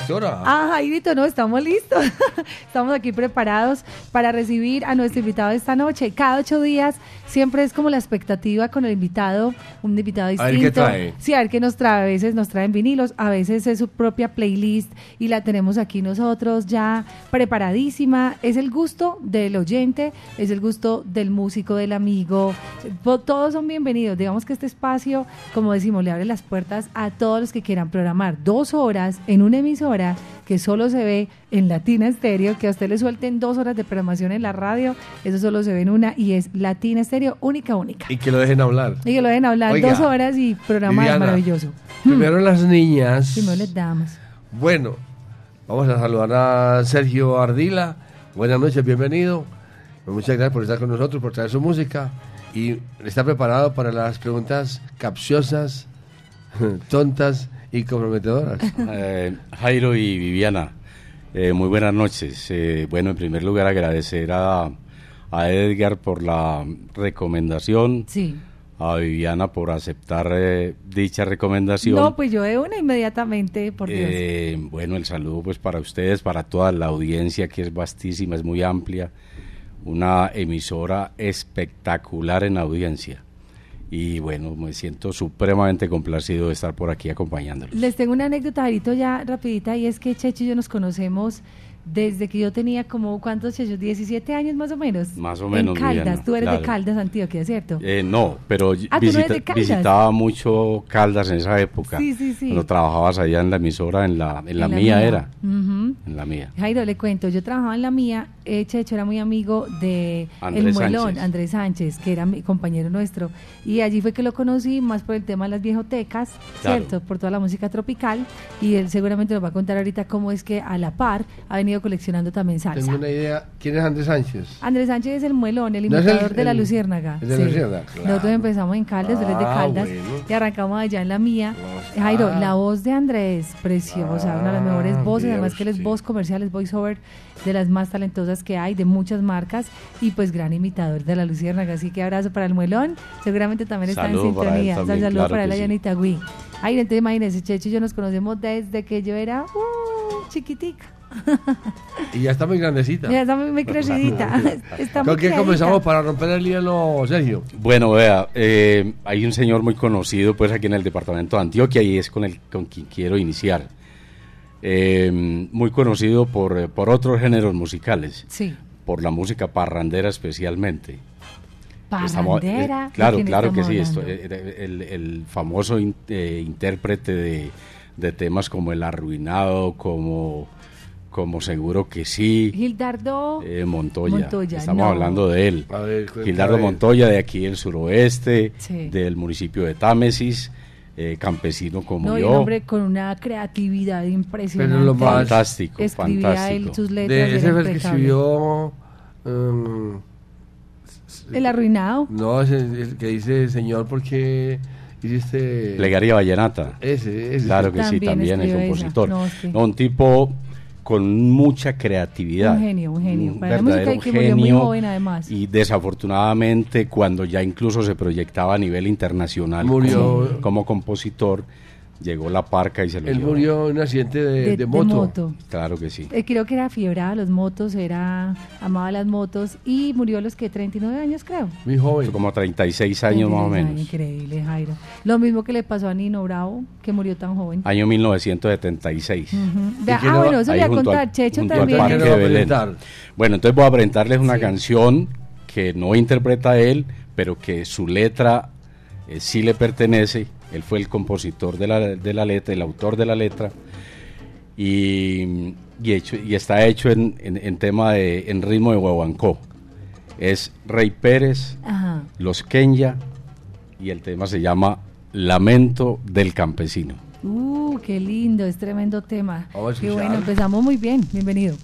Directora? Ah, Jairito, no, estamos listos. estamos aquí preparados para recibir a nuestro invitado esta noche. Cada ocho días siempre es como la expectativa con el invitado, un invitado A distinto. ver qué trae. Sí, a ver qué nos trae. A veces nos traen vinilos, a veces es su propia playlist y la tenemos aquí nosotros ya preparadísima. Es el gusto del oyente, es el gusto del músico, del amigo. Todos son bienvenidos. Digamos que este espacio, como decimos, le abre las puertas a todos los que quieran programar dos horas en una emisora que solo se ve en Latina Estéreo, que a usted le suelten dos horas de programación en la radio, eso solo se ve en una y es Latina Estéreo, única, única. Y que lo dejen hablar. Y que lo dejen hablar Oiga, dos horas y programa Viviana, maravilloso. Primero las niñas. Primero les damos. Bueno, vamos a saludar a Sergio Ardila. Buenas noches, bienvenido. Muchas gracias por estar con nosotros, por traer su música. Y está preparado para las preguntas capciosas, tontas y comprometedoras. Eh, Jairo y Viviana, eh, muy buenas noches. Eh, bueno, en primer lugar agradecer a, a Edgar por la recomendación, Sí. a Viviana por aceptar eh, dicha recomendación. No, pues yo de una inmediatamente, por Dios. Eh, bueno, el saludo pues para ustedes, para toda la audiencia que es vastísima, es muy amplia, una emisora espectacular en audiencia. Y bueno, me siento supremamente complacido de estar por aquí acompañándolos. Les tengo una anécdota, ya rapidita, y es que Checho y yo nos conocemos desde que yo tenía como, ¿cuántos, Checho? 17 años más o menos. Más o menos, En Caldas, tú eres de claro. Caldas, Antioquia, ¿cierto? Eh, no, pero Ah, ¿tú no visita- de Caldas? visitaba mucho Caldas en esa época. Sí, sí, sí. Cuando trabajabas allá en la emisora, en la, en la En mía era. Ujú. En la mía. Jairo, le cuento, yo trabajaba en la mía, eh, Checho era muy amigo de Andrés El Muelón, Sánchez. Andrés Sánchez, que era mi compañero nuestro, y allí fue que lo conocí, más por el tema de las bibliotecas, Claro. ¿cierto? Por toda la música tropical, y él seguramente nos va a contar ahorita cómo es que a la par ha venido coleccionando también salsa. Tengo una idea. ¿Quién es Andrés Sánchez? Andrés Sánchez es el muelón, el ¿No es el- imitador de la el- Luciérnaga. el de la Luciérnaga? Claro. Nosotros empezamos en Caldas, él es de Ah, Caldas, bueno. y arrancamos allá en la mía. Ah. Jairo, la voz de Andrés, preciosa, una de las mejores Ah, voces, vea además que él es voz comercial, es voiceover de las más talentosas que hay, de muchas marcas, y pues gran imitador de la Luciérnaga. Así que abrazo para el muelón, seguramente también está Saludo en para sintonía. también, saludo claro para él allá en sí. Itagüí. Ay, entonces imagínense, Checho y yo nos conocemos desde que yo era uh, chiquitica. Y ya está muy grandecita. Ya está muy, muy crecidita. Está muy ¿Con qué comenzamos para romper el hielo, Sergio? Bueno, vea, eh, hay un señor muy conocido pues aquí en el departamento de Antioquia y es con el con quien quiero iniciar. Eh, muy conocido por, eh, por otros géneros musicales, Sí. por la música parrandera especialmente. Estamos- eh, Parrandera. ¿de claro, claro que estamos sí. Esto, el, el famoso in- eh, intérprete de, de temas como El Arruinado, como, como Seguro que sí, Gildardo. eh, Montoya. Montoya, Estamos no. hablando de él. Ver, Gildardo. Montoya, de aquí del suroeste, Sí. del municipio de Támesis, eh, campesino como No, yo. un hombre con una creatividad impresionante. Pero lo más- Fantástico, Escribía fantástico. él sus letras. De ese fue el que escribió. um, El arruinado. no, ese, el que dice, Señor, ¿por qué hiciste. Plegaria Vallenata. Ese, ese. Claro que sí, También compositor. No, es No, un tipo con mucha creatividad. Un genio, un genio. Un Para la música verdadero y que murió muy genio. joven, además. Y desafortunadamente, cuando ya incluso se proyectaba a nivel internacional Murió. como, como compositor, llegó la parca y se lo Él llevó. murió en un accidente de, de, de de moto. moto. Claro que sí. Eh, creo que era fiebrada a los motos, era amaba las motos y murió a los que 39 años, creo. Muy joven. Como 36 años más o 36 menos. Increíble, Jairo. Lo mismo que le pasó a Nino Bravo, que murió tan joven. Año 1976. Ujú. Vea, ¿Y quién ah, bueno, eso voy a contar. Checho junto al también. Bueno, entonces voy a presentarles una Sí. canción que no interpreta él, pero que su letra eh, sí le pertenece. Él fue el compositor de la, de la letra, el autor de la letra. Y, y, está hecho en, en, tema de en ritmo de guaguancó. Es Rey Pérez, Los Kenya, y el tema se llama Lamento del Campesino. ¡Uh, qué lindo! Es tremendo tema. Qué bueno, empezamos muy bien. Bienvenido.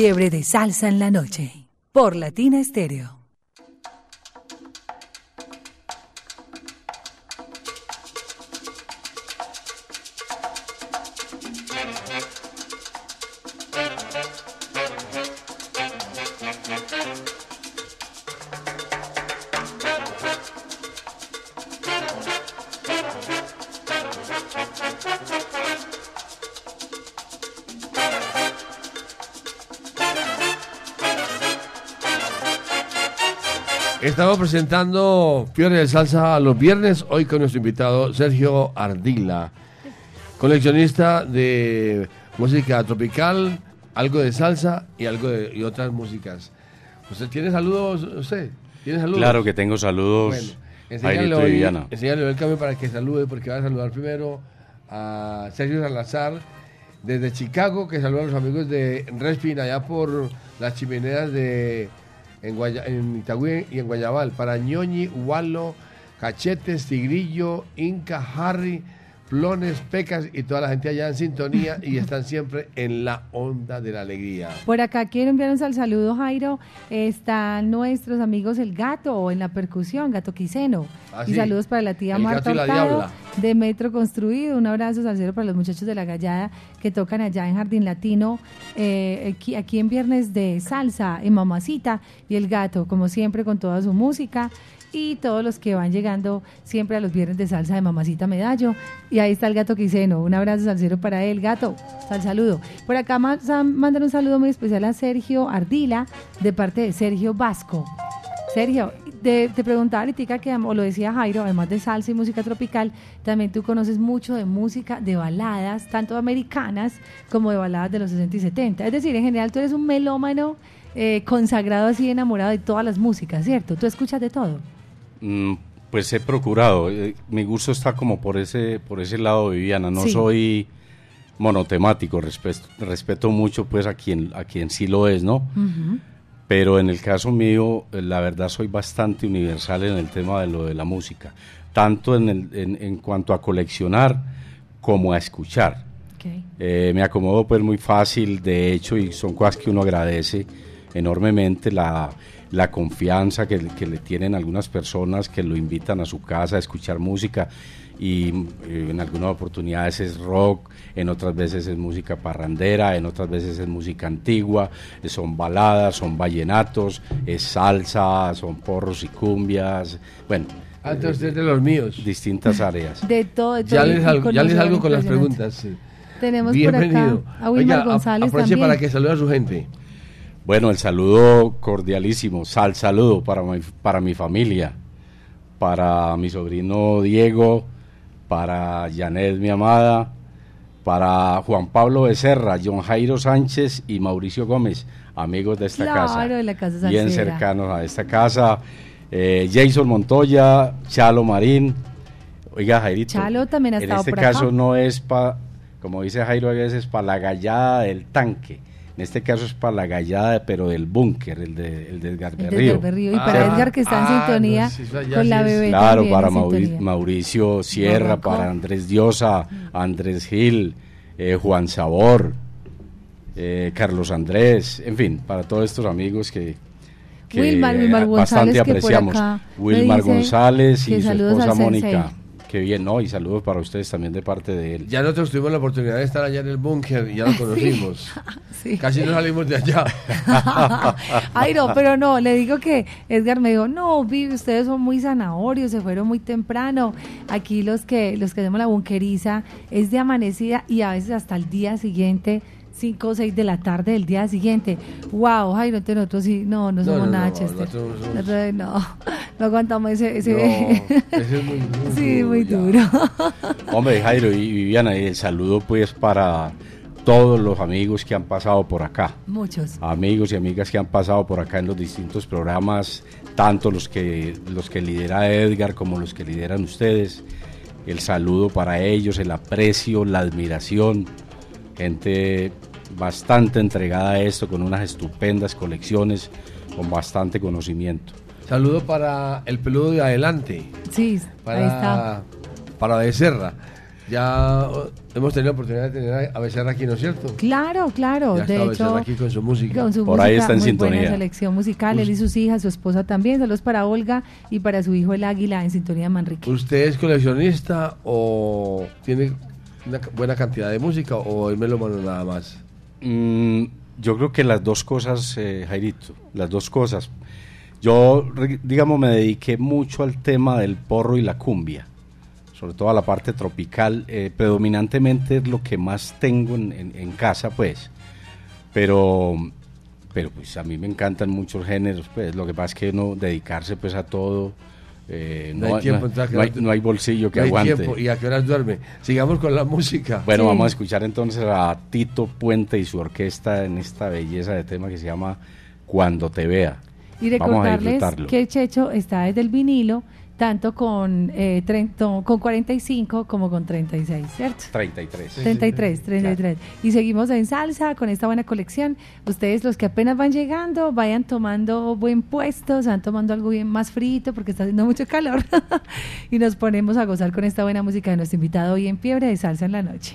Fiebre de salsa en la noche por Latina Estéreo. Estamos presentando Fiebre de Salsa los viernes, hoy con nuestro invitado Sergio Ardila, coleccionista de música tropical, algo de salsa y algo de y otras músicas. ¿Usted tiene saludos? ¿Usted tiene saludos? Claro que tengo saludos. Bueno, enséñale, hoy- enséñale el cambio para que salude, porque va a saludar primero a Sergio Salazar desde Chicago, que saluda a los amigos de Respin allá por las chimeneas de en, Guaya- en Itagüí y en Guayabal, para Ñoñi, Walo, Cachetes, Tigrillo, Inca, Harry, Plones, Pecas y toda la gente allá en sintonía y están siempre en la onda de la alegría. Por acá quiero enviarnos al saludo, Jairo. Están nuestros amigos El Gato en la percusión, Gato Quiseno. Ah, y sí. saludos para la tía El Marta Hurtado de Metro Construido. Un abrazo salsero para los muchachos de la Gallada que tocan allá en Jardín Latino, eh, aquí, aquí en Viernes de Salsa, en Mamacita. Y El Gato, como siempre, con toda su música. Y todos los que van llegando siempre a los Viernes de Salsa de Mamacita Medallo. Y ahí está el Gato Quiseno. Un abrazo salsero para él, Gato. Sal saludo. Por acá mandan un saludo muy especial a Sergio Ardila, de parte de Sergio Vasco. Sergio, te, te preguntaba ahorita que, o lo decía Jairo, además de salsa y música tropical, también tú conoces mucho de música, de baladas, tanto americanas como de baladas de los 60 y 70. Es decir, en general tú eres un melómano eh, consagrado así, enamorado de todas las músicas, ¿cierto? Tú escuchas de todo. Mm, pues he procurado. eh, mi gusto está como por ese, por ese lado, Viviana. No Sí. soy monotemático. Respeto, respeto mucho pues a quien, a quien sí lo es, ¿no? Pero en el caso mío, eh, la verdad soy bastante universal en el tema de lo de la música. Tanto en, el, en, en cuanto a coleccionar como a escuchar. Okay. Eh, me acomodo pues muy fácil, de hecho, y son cosas que uno agradece enormemente, la, la confianza que, que le tienen algunas personas que lo invitan a su casa a escuchar música y eh, en algunas oportunidades es rock, en otras veces es música parrandera, en otras veces es música antigua, eh, son baladas, son vallenatos, es salsa, son porros y cumbias, bueno, Antes usted es de los míos. distintas áreas. De todo, de todo. Ya les, salgo, ya les salgo con las preguntas. sí. Tenemos Bienvenido. por acá a Wilmar Oiga, González aproveche también. para que salude a su gente. Bueno, el saludo cordialísimo, sal saludo para mi, para mi familia, para mi sobrino Diego, para Janet, mi amada, para Juan Pablo Becerra, John Jairo Sánchez y Mauricio Gómez, amigos de esta Claro, casa, de la casa bien cercanos a esta casa. Eh, Jason Montoya, Chalo Marín, oiga Jairito, Chalo también ha en estado este por acá. caso no es para, como dice Jairo a veces, para la gallada del tanque. En este caso es para la gallada, pero del búnker, el de, el del El de Garberrío. Berrío. Y para Ah, Edgar que está en ah, sintonía no, sí, con sí la bebé Claro, también para en Mauri- sintonía. Mauricio Sierra, para Andrés Diosa, Andrés Gil, eh, Juan Sabor, eh, Carlos Andrés, en fin, para todos estos amigos que, que Wilmar, Wilmar bastante González, que por apreciamos. acá Wilmar González y su esposa Mónica. Qué bien, ¿no? Y saludos para ustedes también de parte de él. Ya nosotros tuvimos la oportunidad de estar allá en el búnker y ya lo conocimos. Sí. Casi no salimos de allá. Ay, no, pero no, le digo que Edgar me dijo, no, Vivi, ustedes son muy zanahorios, se fueron muy temprano. Aquí los que, los que hacemos la bunqueriza es de amanecida y a veces hasta el día siguiente, 5 o 6 de la tarde del día siguiente. Wow, Jairo, entonces nosotros sí, no, no No, somos no, nada, no, Chester. nosotros somos- Nosotros no, no aguantamos ese... ese No, ese es muy duro. sí, muy ya. duro. Hombre, Jairo y Viviana, y el saludo pues para todos los amigos que han pasado por acá. Muchos. amigos y amigas que han pasado por acá en los distintos programas, tanto los que, los que lidera Edgar como los que lideran ustedes. El saludo para ellos, el aprecio, la admiración. Gente bastante entregada a esto, con unas estupendas colecciones, con bastante conocimiento. Saludo para el peludo de adelante. Sí, ahí está. Para, para Becerra. Ya oh, hemos tenido la oportunidad de tener a Becerra aquí, ¿no es cierto? Claro, claro. Ya de está hecho, Becerra aquí con su música. Con su Por ahí está en muy sintonía. buena selección musical, él y sus hijas, su esposa también. Saludos para Olga y para su hijo el Águila en sintonía de Manrique. ¿Usted es coleccionista o tiene una buena cantidad de música o es melómano nada más? Mm, yo creo que las dos cosas, eh, Jairito, las dos cosas. Yo, digamos, me dediqué mucho al tema del porro y la cumbia, sobre todo a la parte tropical. eh, predominantemente es lo que más tengo en, casa, pues. Pero pero pues a mí me encantan muchos géneros, pues lo que pasa es que no dedicarse pues a todo, eh, No hay tiempo, no hay- que- no hay bolsillo que No hay aguante. tiempo. ¿Y a qué horas duerme? Sigamos con la música. Bueno, Sí. vamos a escuchar entonces a Tito Puente y su orquesta en esta belleza de tema que se llama Cuando te vea. Y recordarles que Checho está desde el vinilo, tanto con, eh, treinto- con 45 como con 36, ¿cierto? 33. 33, 33. Y seguimos en salsa con esta buena colección. Ustedes, los que apenas van llegando, vayan tomando buen puesto, se van tomando algo bien más frito porque está haciendo mucho calor. y nos ponemos a gozar con esta buena música de nuestro invitado hoy en Fiebre de Salsa en la Noche.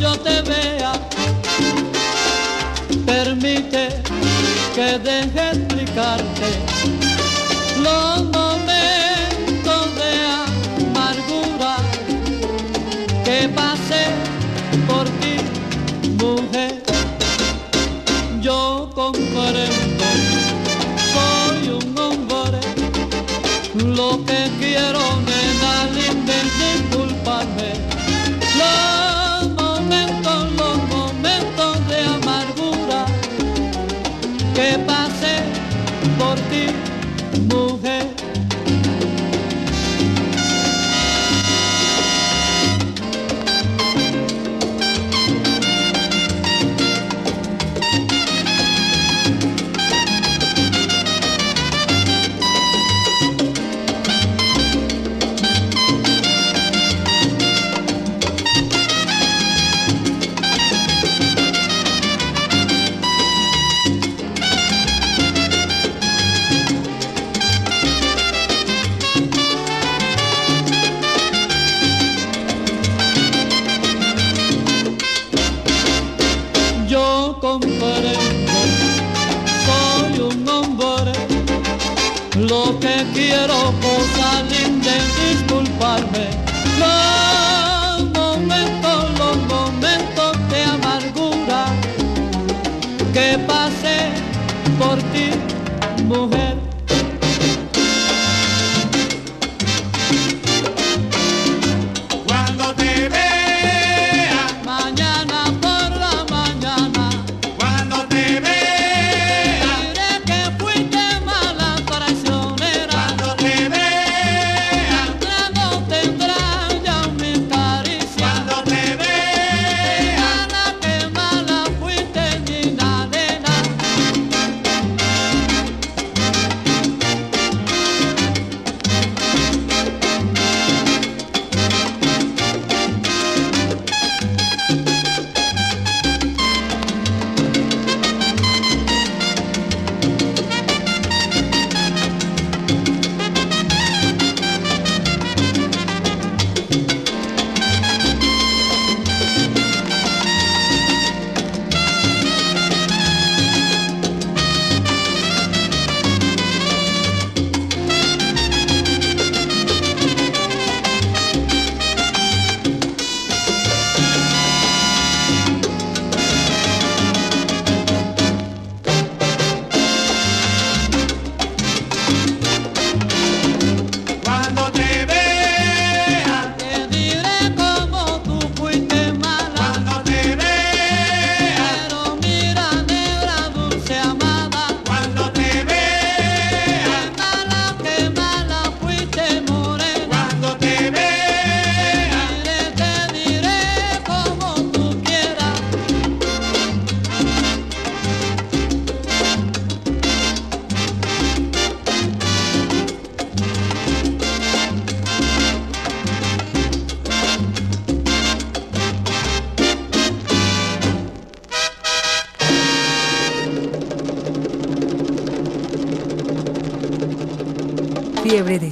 Yo te मोह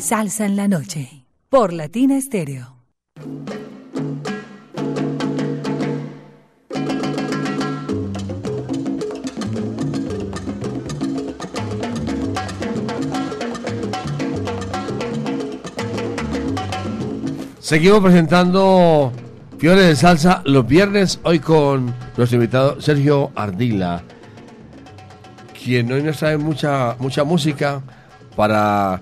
salsa en la noche por Latina Estéreo. Seguimos presentando Fiores de Salsa los viernes, hoy con nuestro invitado Sergio Ardila, quien hoy nos trae mucha, mucha música para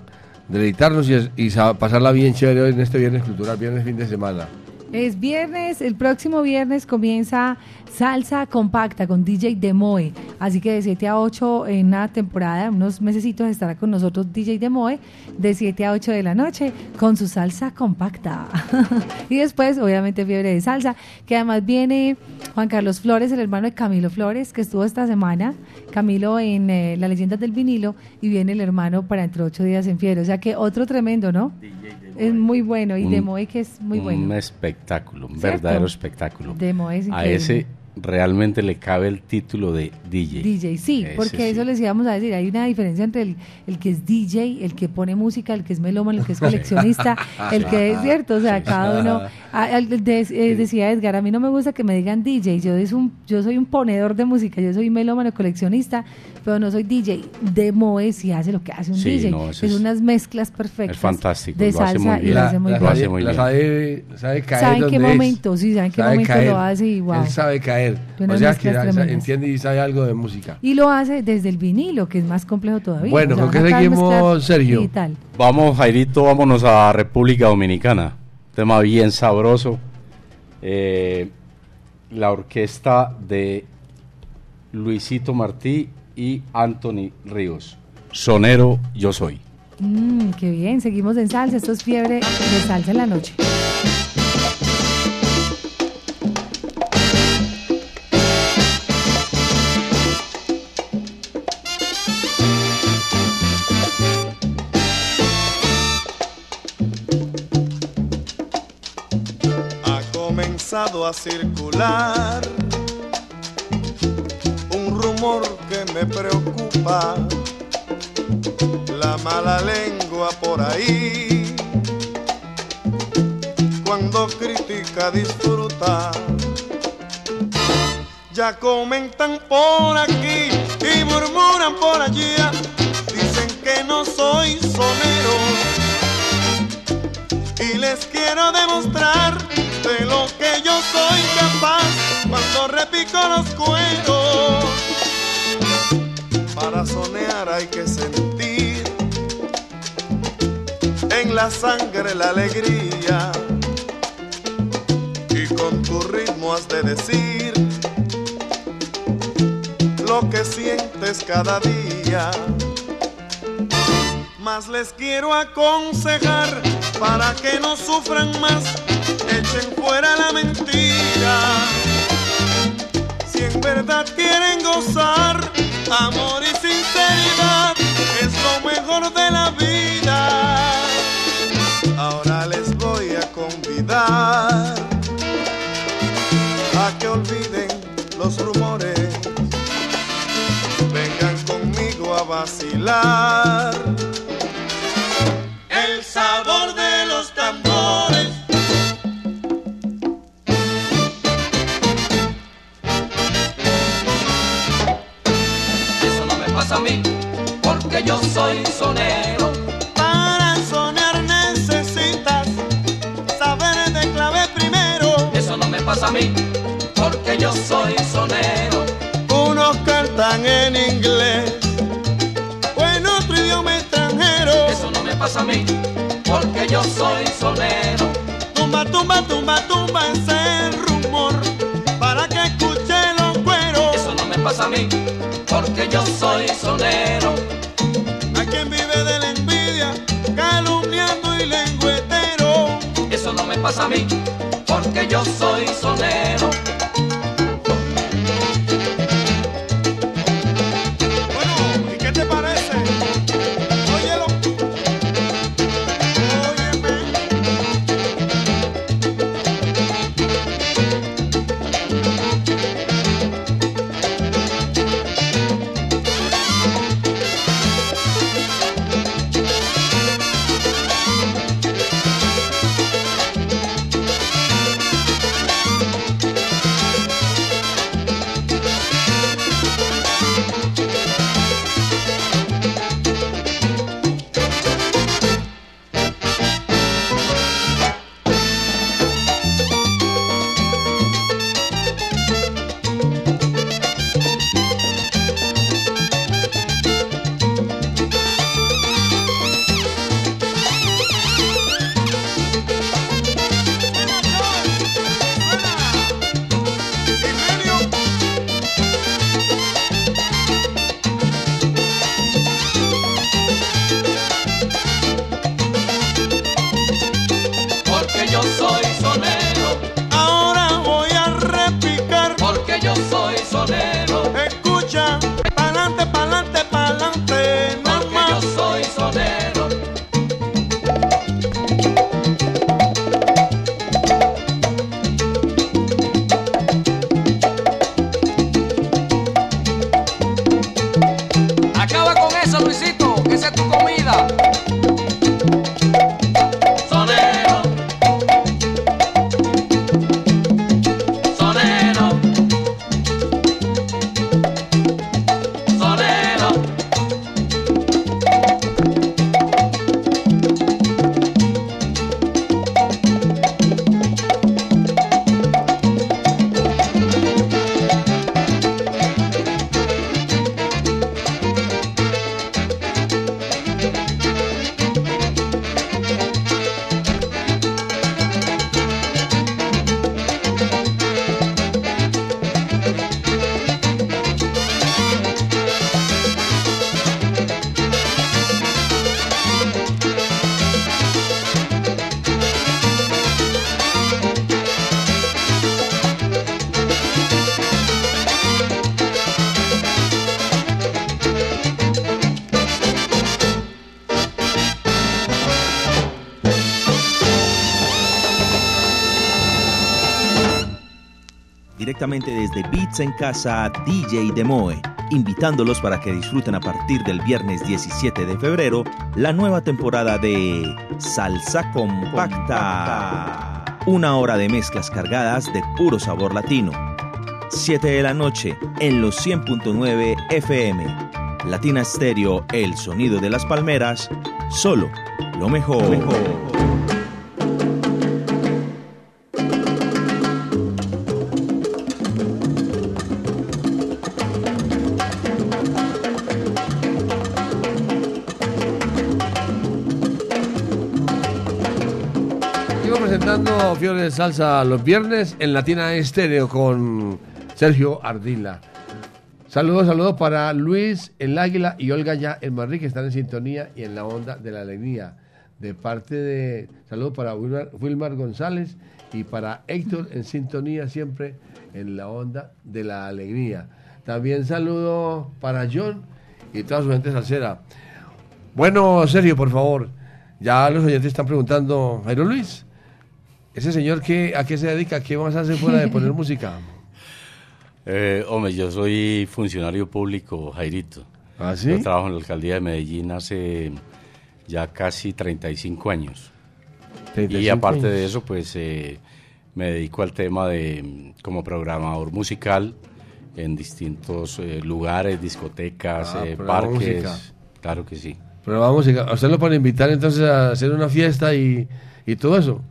deleitarnos y, y sa- pasarla bien chévere hoy en este viernes cultural, viernes fin de semana. Es viernes, el próximo viernes comienza Salsa Compacta con DJ Demoe. Así que de 7 a 8 en una temporada, unos mesecitos estará con nosotros DJ Demoe de 7 a 8 de la noche con su salsa compacta. y después, obviamente, Fiebre de Salsa, que además viene Juan Carlos Flores, el hermano de Camilo Flores, que estuvo esta semana. Camilo en eh, La Leyenda del Vinilo y viene el hermano para entre 8 días en Fiebre. O sea que otro tremendo, ¿no? Es muy bueno y Un- Demoe que es muy bueno. Un espectáculo, un ¿Cierto? verdadero espectáculo. Demo es A ese realmente le cabe el título de DJ. DJ, sí, Ese porque sí. eso les íbamos a decir, hay una diferencia entre el, el que es DJ, el que pone música, el que es melómano, el que es coleccionista, el que es cierto, o sea, Sí, cada uno, a- de- eh, decía Edgar, a mí no me gusta que me digan DJ, yo, es un, yo soy un ponedor de música, yo soy melómano, coleccionista, pero no soy DJ, de Moe si hace lo que hace un Sí, DJ, no, eso es es- unas mezclas perfectas es fantástico, de lo hace salsa muy y bien. lo La- hace muy la Lo bien. hace sabe- muy la bien. sabe, sabe caer ¿Sabe en qué momento? Sí, sabe en qué Sabe momento caer. lo hace y wow. Él sabe caer. O sea, que entiende y sabe algo de música. Y lo hace desde el vinilo, que es más complejo todavía. Bueno, ¿con qué seguimos, Sergio? digital. Vamos, Jairito, vámonos a República Dominicana. Tema bien sabroso. Eh, la orquesta de Luisito Martí y Anthony Ríos. Sonero Yo Soy. Mm, qué bien, seguimos en salsa. Esto es fiebre de salsa en la noche. ha comenzado a circular un rumor me preocupa, la mala lengua por ahí, cuando critica disfruta. Ya comentan por aquí y murmuran por allí, dicen que no soy sonero y les quiero demostrar de lo que yo soy capaz cuando repico los cueros. Hay que sentir en la sangre la alegría y con tu ritmo has de decir lo que sientes cada día más les quiero aconsejar para que no sufran más, echen fuera la mentira. Si en verdad quieren gozar, amor y sinceridad es lo mejor de la vida. Ahora les voy a convidar a que olviden los rumores, vengan conmigo a vacilar soy sonero. Para soñar necesitas saber de clave primero. Eso no me pasa a mí, porque yo soy sonero. Unos cantan en inglés o en otro idioma extranjero. Eso no me pasa a mí, porque yo soy sonero. Tumba, tumba, tumba, tumba ese rumor para que escuche los cueros. Eso no me pasa a mí, porque yo soy sonero. Desde Beats en Casa DJ Demoe, invitándolos para que disfruten a partir del viernes 17 de febrero la nueva temporada de Salsa Compacta. Una hora de mezclas cargadas de puro sabor latino. 7 de la noche en los 100.9 FM. Latina Stereo, el sonido de las palmeras, solo. Lo mejor. Fiore de Salsa los viernes en Latina Estéreo con Sergio Ardila. Saludos, saludos para Luis El Águila y Olga Ya El Marrí que están en sintonía y en la onda de la alegría. De parte de. Saludos para Wilmar, Wilmar González y para Héctor en sintonía siempre en la onda de la alegría. También saludo para John y toda su gente salsera. Bueno, Sergio, por favor. Ya los oyentes están preguntando, Jairo Luis, ese señor qué, a qué se dedica, qué más hace fuera de poner música. Eh, hombre, yo soy funcionario público, Jairito. ¿Ah, sí? Yo trabajo en la alcaldía de Medellín hace ya casi 35 años. 35 y aparte años. de eso, pues eh, me dedico al tema de mm, como programador musical en distintos eh, lugares, discotecas, Ah, eh, programa parques. música. Claro que sí. Pero vamos, a usted lo pueden invitar entonces a hacer una fiesta y, y todo eso.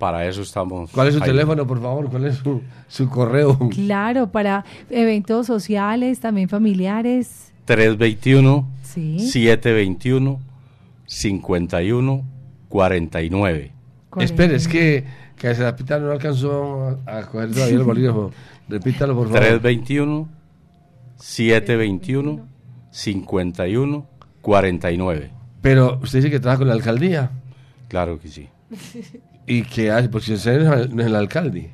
Para eso estamos. ¿Cuál es su teléfono, por favor? ¿Cuál es su, su correo? Claro, para eventos sociales, también familiares. 321 Sí. 721 51 49. Espere, es que, que se la pita no alcanzó a, a coger todavía el bolígrafo. Repítalo, por favor. 321 721 51 49. Pero usted dice que trabaja con la alcaldía. Claro que sí. ¿Y qué hace? Porque usted no es, el alcalde.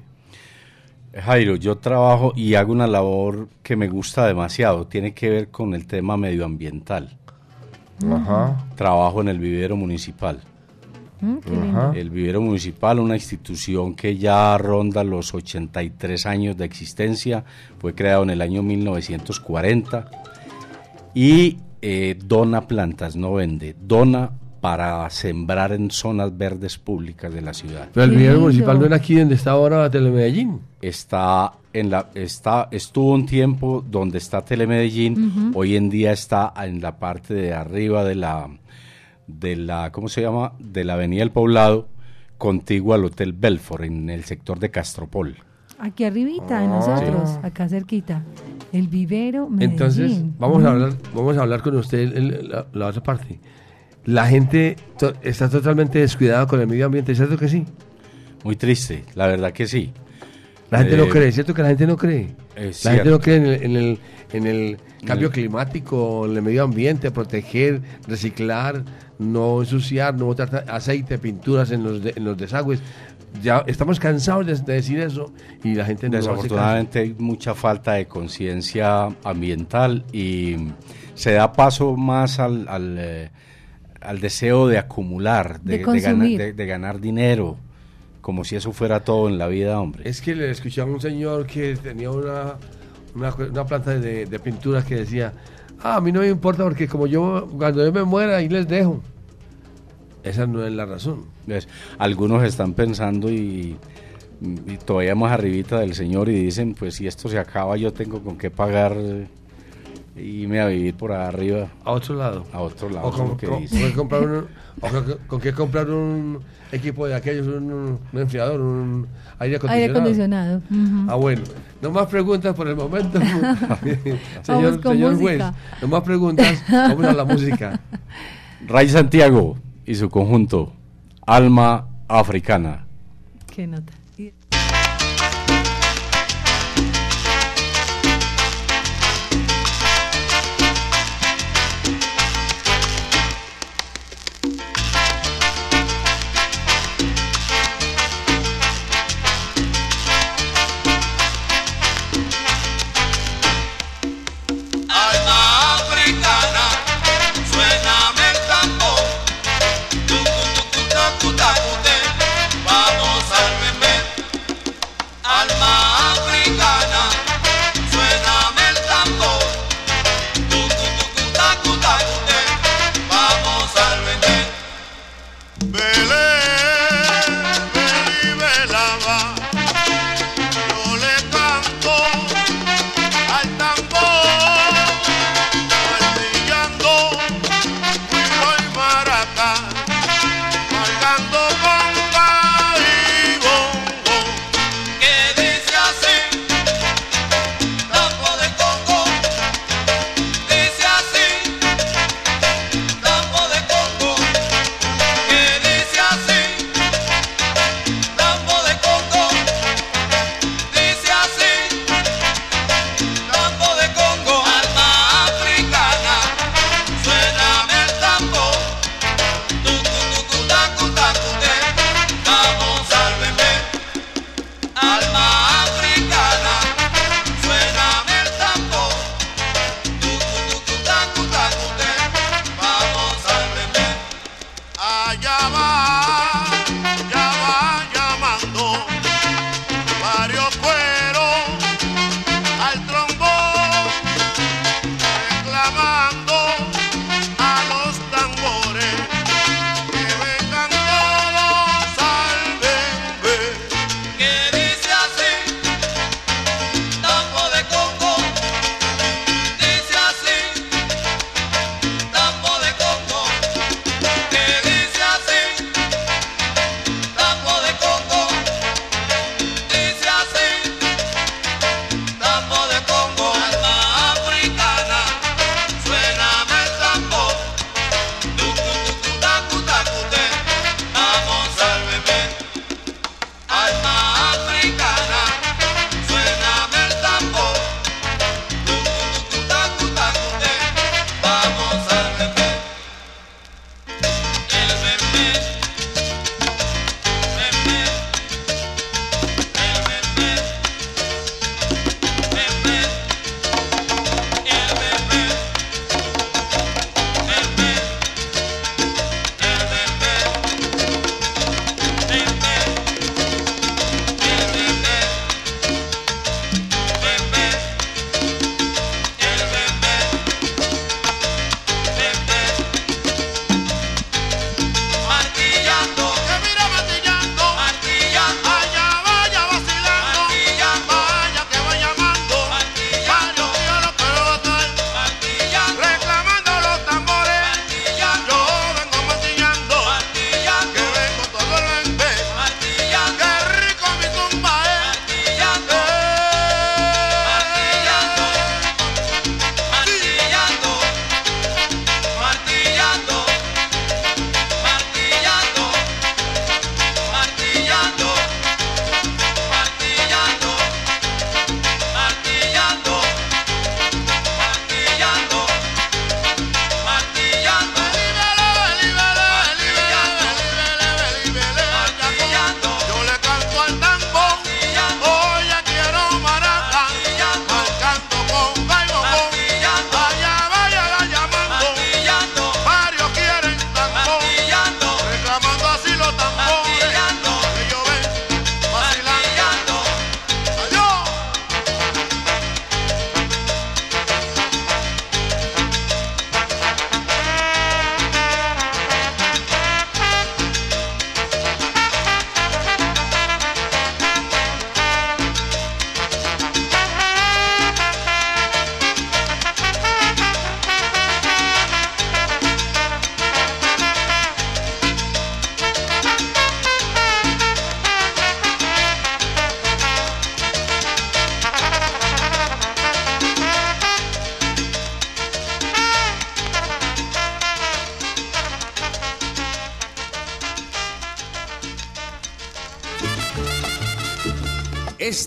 Jairo, yo trabajo y hago una labor que me gusta demasiado. Tiene que ver con el tema medioambiental. Ajá. Trabajo en el vivero municipal. Mm. Ajá. El vivero municipal, una institución que ya ronda los 83 años de existencia, fue creado en el año 1940 y eh, dona plantas, no vende, dona para sembrar en zonas verdes públicas de la ciudad. Pero el lindo. municipal no era aquí donde está ahora Telemedellín. Está en la, está, estuvo un tiempo donde está Telemedellín, hoy en día está en la parte de arriba de la, de la, ¿cómo se llama? De la Avenida del Poblado, contigua al Hotel Belfort, en el sector de Castropol. Aquí arribita de nosotros, acá cerquita. El vivero Medellín. Entonces, vamos a hablar, vamos a hablar con usted el- la, la otra parte. La gente to- está totalmente descuidada con el medio ambiente, ¿cierto que sí? Muy triste, la verdad que sí. La gente no Eh, cree, ¿cierto que la gente no cree? la gente no cree en el, en el, en el cambio el- climático, en el medio ambiente, proteger, reciclar, no ensuciar, no botar ta- aceite, pinturas en los, de- en los desagües. Ya estamos cansados de, de decir eso y la gente no hace caso. Desafortunadamente hay mucha falta de conciencia ambiental y se da paso más al, al, eh, al deseo de acumular, De de, de ganar, de- de ganar dinero, como si eso fuera todo en la vida, hombre. Es que le escuché a un señor que tenía una, una, una planta de, de pinturas que decía, ah, a mí no me importa porque como yo, cuando yo me muera, ahí les dejo. Esa no es la razón. ¿Ves? Algunos están pensando y, y todavía más arribita del señor y dicen, pues si esto se acaba yo tengo con qué pagar eh, irme a vivir por arriba A otro lado. a otro lado. O con, que con- comprar un, o con, con qué comprar un equipo de aquellos, un, un enfriador, un aire acondicionado. Aire acondicionado. Ah, bueno. No más preguntas por el momento. señor señor juez, no más preguntas. Vamos a la música. Ray Santiago y su conjunto Alma Africana. Qué nota.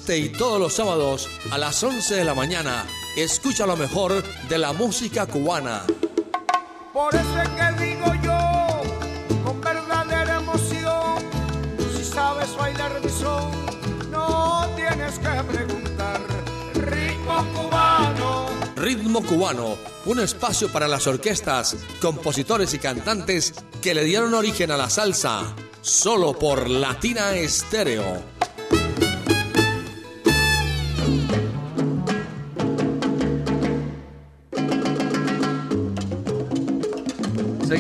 Este y todos los sábados a las 11 de la mañana. Escucha lo mejor de la música cubana. Por eso es que digo yo, con verdadera emoción, si sabes bailar mi son, no tienes que preguntar. Ritmo cubano. Ritmo cubano, un espacio para las orquestas, compositores y cantantes que le dieron origen a la salsa, solo por Latina Estéreo.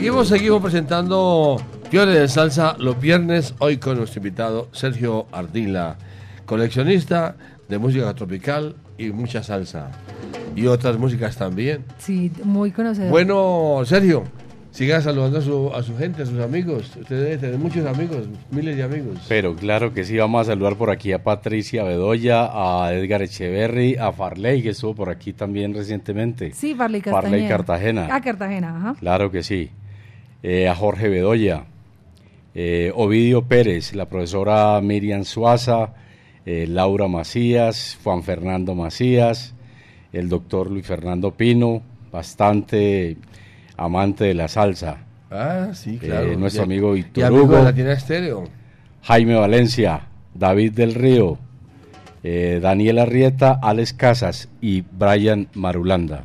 Seguimos, seguimos presentando Fiore de Salsa los viernes, hoy con nuestro invitado Sergio Ardila, coleccionista de música tropical y mucha salsa. Y otras músicas también. Sí, muy conocedor. Bueno, Sergio, siga saludando a su, a su gente, a sus amigos. Usted debe tener muchos amigos, miles de amigos. Pero claro que sí, vamos a saludar por aquí a Patricia Bedoya, a Edgar Echeverry, a Farley, que estuvo por aquí también recientemente. Sí, Farley Cartagena. Farley Cartagena. Ah, Cartagena, ajá. Claro que sí. Eh, a Jorge Bedoya, eh, Ovidio Pérez, la profesora Miriam Suaza, eh, Laura Macías, Juan Fernando Macías, el doctor Luis Fernando Pino, bastante amante de la salsa. Ah, sí, claro. nuestro Y- amigo Víctor Hugo. de Latina Estéreo. Jaime Valencia, David del Río, Daniel Arrieta, Alex Casas y Brian Marulanda.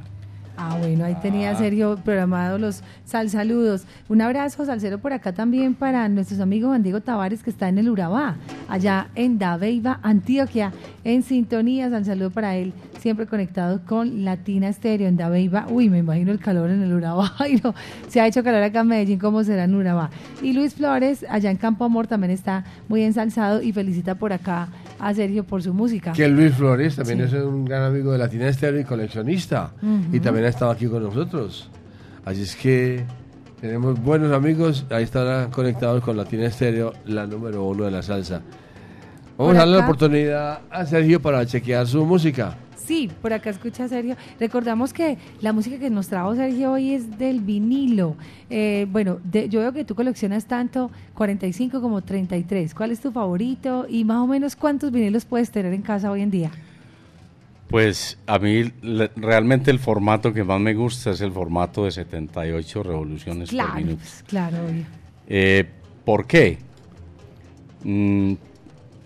Ah, bueno, ahí tenía Sergio programado los sal saludos. Un abrazo salsero por acá también para nuestros amigos Juan Diego Tavares que está en el Urabá, allá en Dabeiba, Antioquia, en sintonía. Sal saludo para él, siempre conectado con Latina Estéreo en Dabeiba. Uy, me imagino el calor en el Urabá. Ay, no, se ha hecho calor acá en Medellín, ¿cómo será en Urabá? Y Luis Flores, allá en Campo Amor, también está muy ensalzado y felicita por acá a Sergio por su música. Que Luis Flores también Sí. es un gran amigo de Latina Estéreo y coleccionista. Ujú. Y también ha estado aquí con nosotros. Así es que tenemos buenos amigos. Ahí estarán conectados con Latina Estéreo, la número uno de la salsa. Vamos a darle la oportunidad a Sergio para chequear su música. Sí, por acá escucha Sergio. Recordamos que la música que nos trajo Sergio hoy es del vinilo. Eh, bueno, de- yo veo que tú coleccionas tanto 45 como 33. ¿Cuál es tu favorito? Y más o menos cuántos vinilos puedes tener en casa hoy en día. Pues a mí le- realmente el formato que más me gusta es el formato de 78 revoluciones por minuto. pues, claro, obvio. Eh, ¿Por qué? Mm,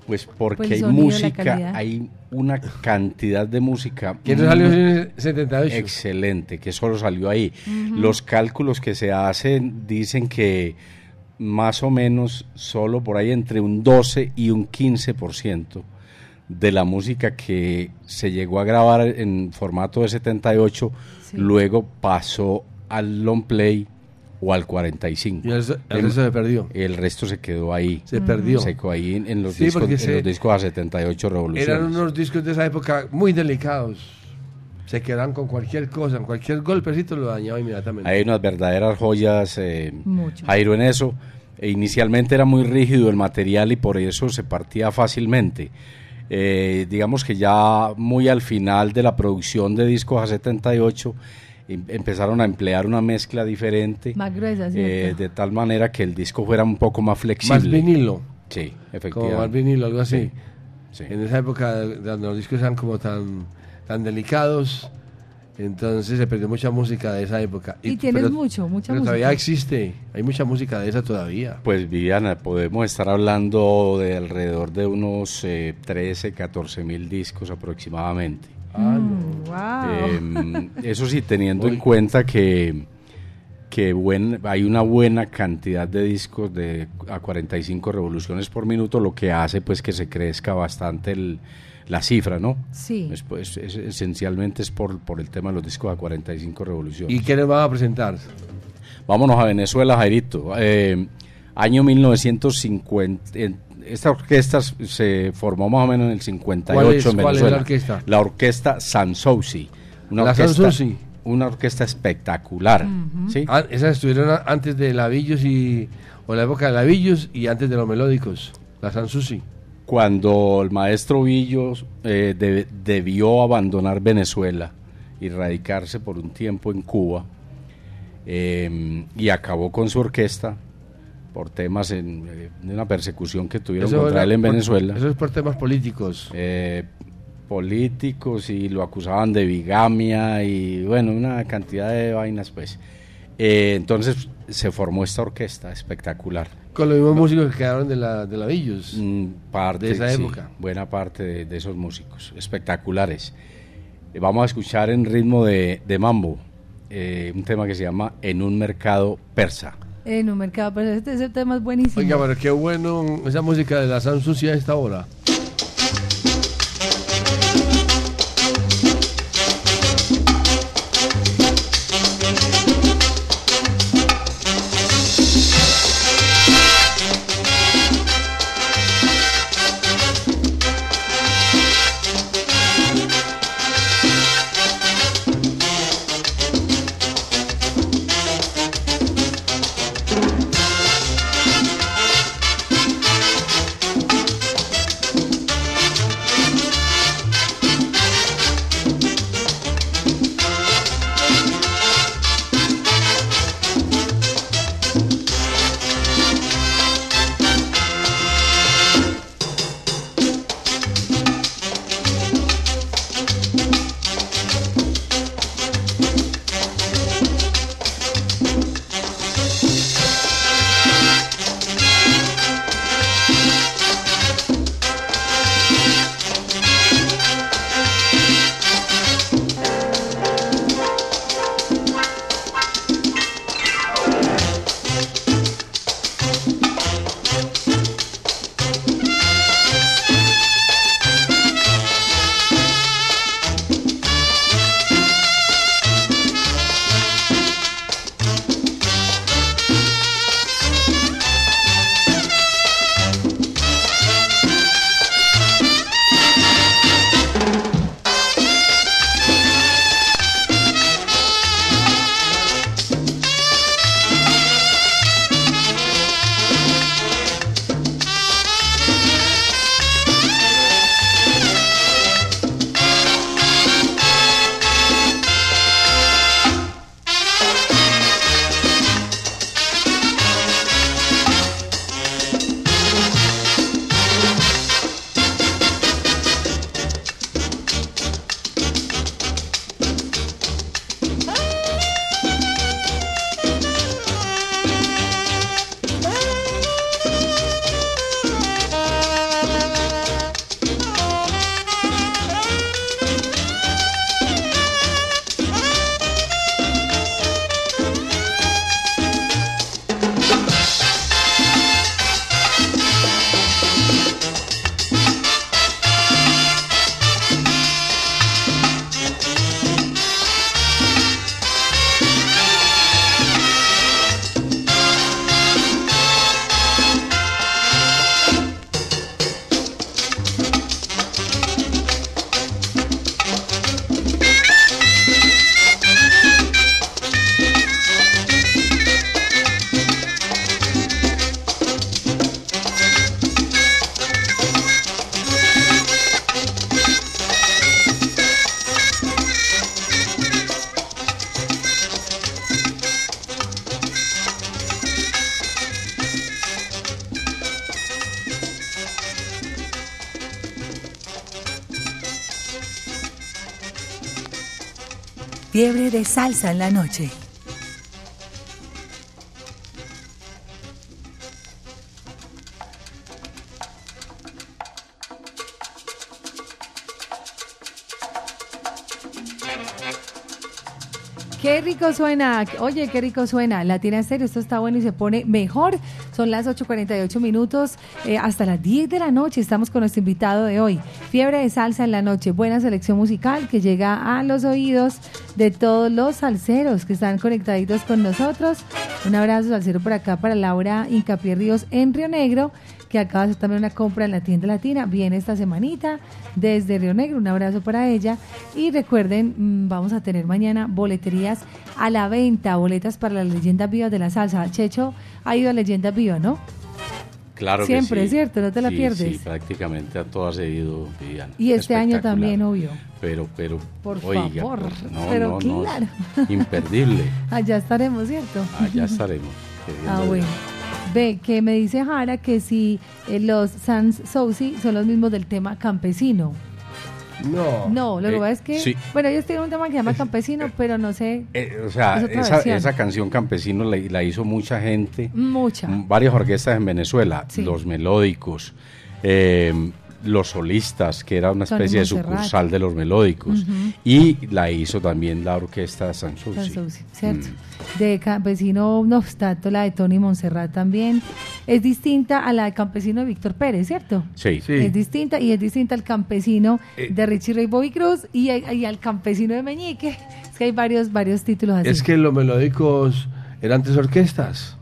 pues porque Pues hay música, hay una cantidad de música. ¿Quién salió en 78? Excelente, que solo salió ahí. Los cálculos que se hacen dicen que más o menos solo por ahí entre un 12 y un 15% de la música que se llegó a grabar en formato de 78 Sí. luego pasó al long play o al 45. Y el, el resto se perdió. El resto se quedó ahí. Se perdió. Se quedó ahí en, en los Sí, discos, en se- los discos a 78 revoluciones. Eran unos discos de esa época muy delicados. Se quedaban con cualquier cosa, cualquier golpecito lo dañaba inmediatamente. Hay unas verdaderas joyas, eh, Mucho. Jairo, en eso. E inicialmente era muy rígido el material y por eso se partía fácilmente. Eh, digamos que ya muy al final de la producción de discos a 78 em- empezaron a emplear una mezcla diferente, Más gruesa, eh, de tal manera que el disco fuera un poco más flexible. Más vinilo. Sí, Como efectivamente. más vinilo, algo así. Sí, sí. En esa época donde los discos eran como tan, tan delicados, entonces se perdió mucha música de esa época. Y tienes mucho, mucha pero todavía música. existe, hay mucha música de esa todavía. Pues Viviana, podemos estar hablando de alrededor de unos eh, 13, 14 mil discos aproximadamente. Mm, wow. Em, eso sí, teniendo en cuenta que, que buen, hay una buena cantidad de discos de a 45 revoluciones por minuto, lo que hace pues que se crezca bastante el- la cifra, ¿no? sí. Es, pues, es- esencialmente es por, por el tema de los discos a 45 revoluciones. ¿Y qué les van a presentar? Vámonos a Venezuela, Jairito. Eh, año 1950. Esta orquesta se formó más o menos en el 58 ¿Cuál es- en cuál es Venezuela. la orquesta? La orquesta Sansouci. Una La orquesta, Sanssouci. Una orquesta espectacular. ¿sí? Ah, esas estuvieron antes de Lavillos y. o la época de Lavillos y antes de los melódicos. La Sansusi. Cuando el maestro Villos eh, de- debió abandonar Venezuela y radicarse por un tiempo en Cuba eh, y acabó con su orquesta, por temas en, eh, de una persecución que tuvieron Eso contra era él en por- Venezuela. Eso es por temas políticos. Eh, políticos y lo acusaban de bigamia y bueno, una cantidad de vainas pues. Eh, entonces se formó esta orquesta espectacular. Con los mismos músicos que quedaron de la de Lavillos. Mm, parte, De esa sí, época. buena parte de, de esos músicos espectaculares. Eh, vamos a escuchar en ritmo de, de mambo eh, un tema que se llama En un mercado persa. En un mercado, pero este ese tema es buenísimo. Oiga, pero qué bueno esa música de la San Sucia a esta hora. De salsa en la noche. Qué rico suena. Oye, qué rico suena. Latina Estéreo, esto está bueno y se pone mejor. Son las 8.48 minutos. Eh, hasta las 10 de la noche estamos con nuestro invitado de hoy. Fiebre de salsa en la noche. Buena selección musical que llega a los oídos de todos los salseros que están conectaditos con nosotros. Un abrazo salsero por acá para Laura Incapié Ríos en Río Negro que acaba de hacer también una compra en la tienda latina. Viene esta semanita desde Río Negro. Un abrazo para ella. Y recuerden, mm, vamos a tener mañana boleterías a la venta, boletas para las leyendas vivas de la salsa. Checho ha ido a leyendas vivas, ¿no? Claro Siempre, que sí. ¿cierto? No te la Sí, pierdes. Sí, prácticamente a todas he ido, Viviana. Y este año también, obvio. Pero, pero, Por oiga, favor, no, pero no, no, claro. imperdible. Allá estaremos, ¿cierto? Allá estaremos. Ah, bueno. Ve, que me dice Jara que si eh, los Sans Souci son los mismos del tema campesino. No. No, lo que Eh, pasa es que, sí. bueno, ellos tienen un tema que se llama campesino, pero no sé, Eh, o sea, Es esa, esa canción Campesino la, la hizo mucha gente, mucha. varias orquestas en Venezuela, Sí. los melódicos, eh, los solistas, que era una Tony especie de Montserrat. sucursal de los melódicos, y la hizo también la orquesta Sanssouci. Sans Souci, ¿cierto? Mm. De campesino, no obstante, la de Tony Montserrat también es distinta a la de campesino de Víctor Pérez, ¿cierto? Sí. Sí. Es distinta y es distinta al campesino Eh. de Richie Ray Bobby Cruz y, y al campesino de Meñique. Es que hay varios, varios títulos así. Es que los melódicos eran tres orquestas.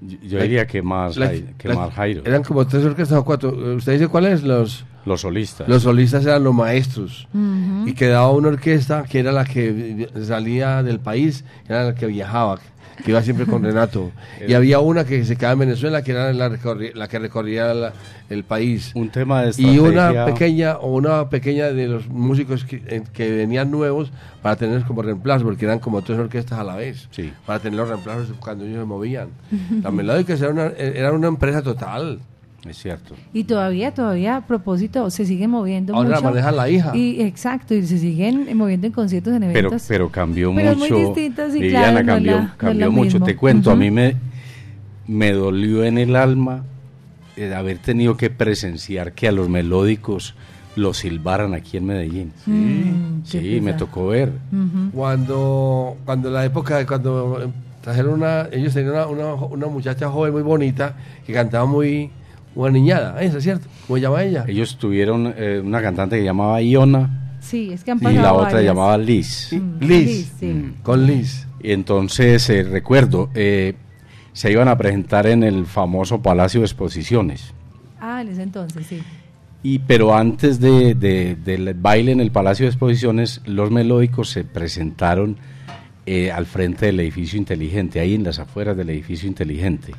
Yo, diría que más, La- Jai- que la- más Jairo. Eran como tres orquestas o cuatro. ¿Usted dice cuáles? Los, Los solistas. los solistas eran los maestros. Y quedaba una orquesta que era la que salía del país, era la que viajaba, que iba siempre con Renato. y había una que se quedaba en Venezuela, que era la, recorri- la que recorría la- el país. Un tema de Y estrategia. una pequeña, o una pequeña de los músicos que, eh, que venían nuevos para tener como reemplazo, porque eran como tres orquestas a la vez, Sí. para tener los reemplazos cuando ellos se movían. Las melódicas era una, era una empresa total. Es cierto. Y todavía, todavía, a propósito, se sigue moviendo Ahora la mucho. maneja la hija. Y exacto, y se siguen moviendo en conciertos, en Pero, eventos. pero cambió Pero es muy mucho. distinto, sí, claro, es cambió, no mucho. mismo. Te cuento, a mí me, me dolió en el alma eh, haber tenido que presenciar que a los melódicos los silbaran aquí en Medellín. Mm, Sí, qué me tocó ver. Cuando, cuando la época cuando trajeron una, ellos tenían una, una, una muchacha joven muy bonita que cantaba muy, una niñada, ¿eso es cierto? ¿Cómo se llama ella? Ellos tuvieron eh, una cantante que llamaba Iona Sí, es que han y la otra varias. llamaba Liz. Mm, Liz. sí. Mm. Con Liz. Y entonces eh, recuerdo, eh, se iban a presentar en el famoso Palacio de Exposiciones. Ah, en ese entonces, sí. Y, pero antes de, de- del baile en el Palacio de Exposiciones, los melódicos se presentaron eh, al frente del edificio inteligente, ahí en las afueras del edificio inteligente.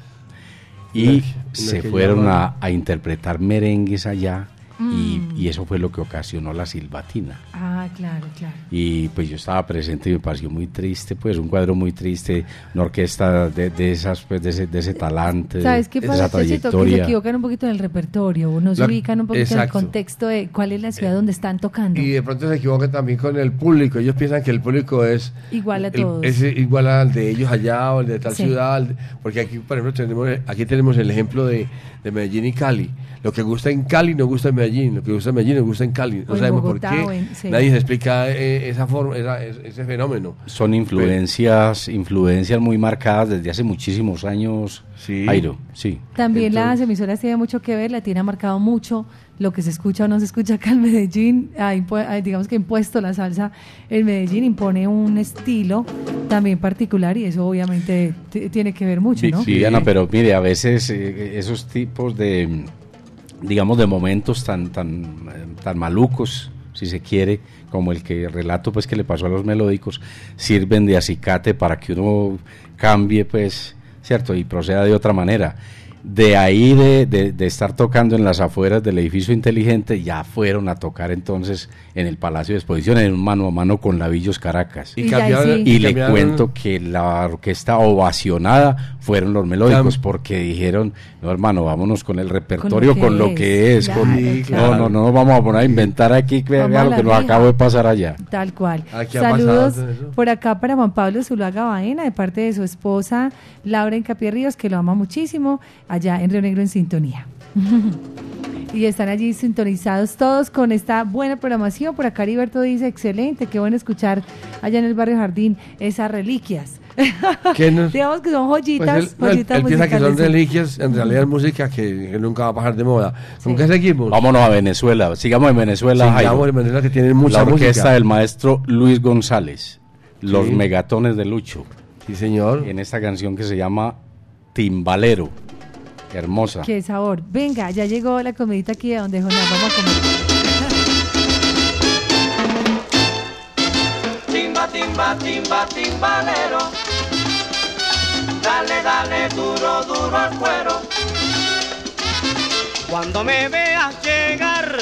Y se fueron a, a interpretar merengues allá y, Mm. y eso fue lo que ocasionó la silbatina. Ah, claro, claro. Y pues yo estaba presente y me pareció muy triste, pues un cuadro muy triste, una orquesta de, de esas, pues de ese, de ese talante, ¿Sabes qué de pasa, esa? Que se equivocan un poquito en el repertorio, no se ubican un poquito en el contexto de cuál es la ciudad donde están tocando. Y de pronto se equivocan también con el público. Ellos piensan que el público es Igual a el- todos. es igual al de ellos allá o el de tal Sí. ciudad. porque aquí, por ejemplo, tenemos, aquí tenemos el ejemplo de, de Medellín y Cali. Lo que gusta en Cali no gusta en Medellín. Lo que gusta en Medellín no gusta en Cali. O No sabemos Bogotá, por qué. o en- sí. Nadie se explica eh, esa forma, esa- ese, fenómeno. Son influencias, influencias muy marcadas desde hace muchísimos años, Sí. Sí. También Entonces- las emisoras tienen mucho que ver, la tiene marcado mucho lo que se escucha o no se escucha acá en Medellín. Ha digamos que impuesto la salsa en Medellín, impone un estilo también particular y eso obviamente tiene que ver mucho, ¿no? Viviana, pero mire, a veces eh, esos tipos de, digamos, de momentos tan, tan, eh, tan malucos, si se quiere, como el que relato pues que le pasó a los melódicos, sirven de acicate para que uno cambie, pues, ¿cierto? Y proceda de otra manera. De ahí de, de- de estar tocando en las afueras del edificio inteligente, ya fueron a tocar entonces en el Palacio de Exposiciones, en un mano a mano con Lavillos Caracas. Y sí. Le cambiaron- cuento que la orquesta ovacionada fueron los melódicos Cam- porque dijeron, no hermano, vámonos con el repertorio, que con lo que es. con- claro, Sí, claro. No, no, no nos vamos a poner a inventar aquí que vea lo que nos acabo de pasar allá. Tal cual. Aquí ha Saludos por acá para Juan Pablo Zuluaga Baena, de parte de su esposa Laura Encapié Ríos, que lo ama muchísimo, allá en Río Negro en sintonía. y están allí sintonizados todos con esta buena programación. Por acá Heriberto dice, excelente, qué bueno escuchar allá en el barrio Jardín esas reliquias. ¿Qué nos- Digamos que son Pues joyitas, él, no, él- joyitas él piensa que son reliquias, en realidad es música que, que nunca va a pasar de moda. ¿Con Sí. qué seguimos? Vámonos a Venezuela, sigamos en Venezuela, Sigamos Jairo. en Venezuela que tienen mucha La orquesta música. del maestro Luis González, Los Sí. Megatones de Lucho, Sí, señor. en esta canción que se llama Timbalero. Hermosa. Qué sabor. Venga, ya llegó la comidita aquí de donde Jonás. Vamos a comer. Timba, timba, timba, timbalero. Dale, dale, duro, duro al cuero. Cuando me veas llegar,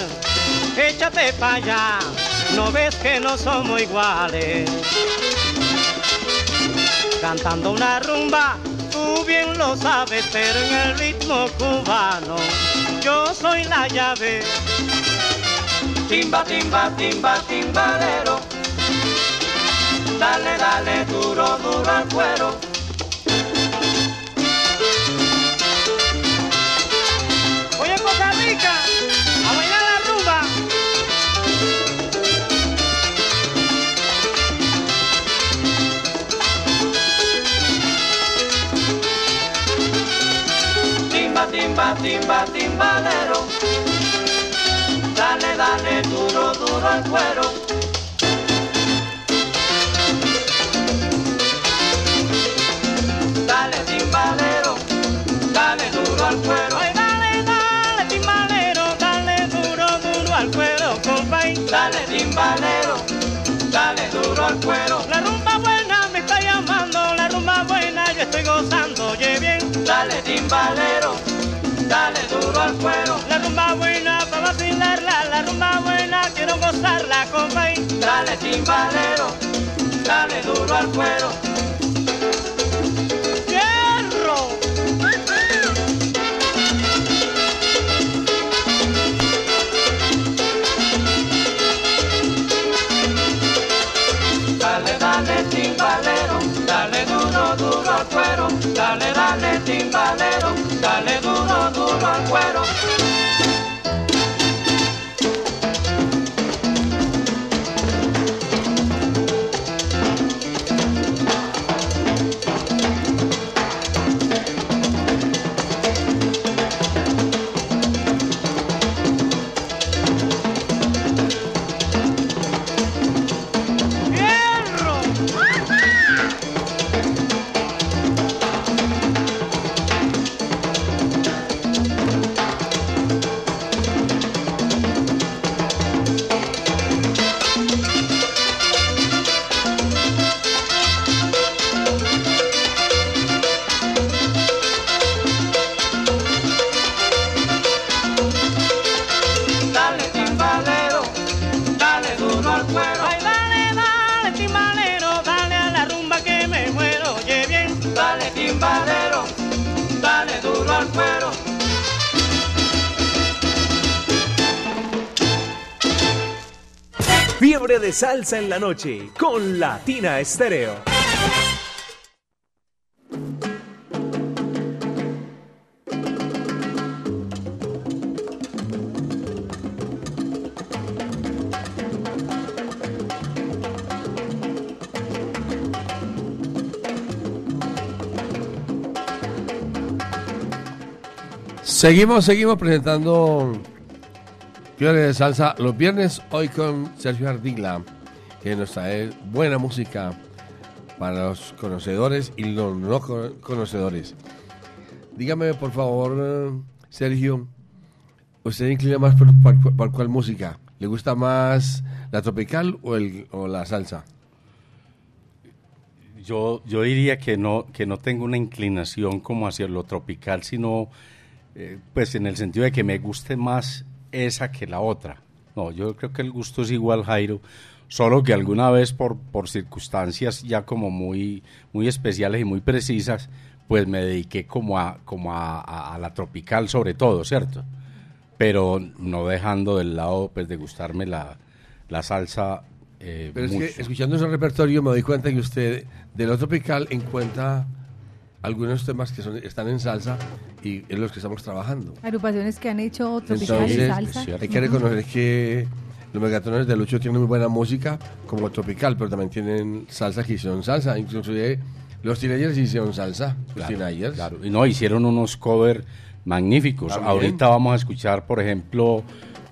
échate para allá. No ves que no somos iguales. Cantando una rumba, tú bien lo sabes, pero en el ritmo cubano yo soy la llave. Timba, timba, timba, timbalero. Dale, dale, duro, duro al cuero. Dale, duro, duro al cuero. Compay. Dale, timbalero. Dale, duro al cuero. ¡Hierro! Dale, dale, timbalero, dale duro, duro al cuero. Dale, dale, timbalero, dale duro, duro al cuero. Salsa en la noche con Latina Estéreo. Seguimos, seguimos presentando Fiebre de Salsa los viernes, hoy con Sergio Ardila, que nos trae buena música para los conocedores y los no co- conocedores. Dígame, por favor, Sergio, ¿usted inclina más por, por- por cuál música? ¿Le gusta más la tropical o, el, o la salsa? Yo, yo diría que no, que no tengo una inclinación como hacia lo tropical, sino eh, pues en el sentido de que me guste más esa que la otra. No, yo creo que el gusto es igual, Jairo, solo que alguna vez por, por circunstancias ya como muy, muy especiales y muy precisas, pues me dediqué como a, como a, a- a la tropical sobre todo, ¿cierto? Pero no dejando del lado pues de gustarme la, la salsa eh, Pero es que escuchando ese repertorio me doy cuenta que usted de lo tropical encuentra algunos temas que son, están en salsa y en los que estamos trabajando. Agrupaciones que han hecho tropical y salsa. hay que reconocer que los megatones de Lucho tienen muy buena música como tropical, pero también tienen salsa que hicieron salsa. Inclusive los teenagers hicieron salsa. Los Claro, teenagers. claro. Y no, hicieron unos covers magníficos. También. Ahorita vamos a escuchar, por ejemplo,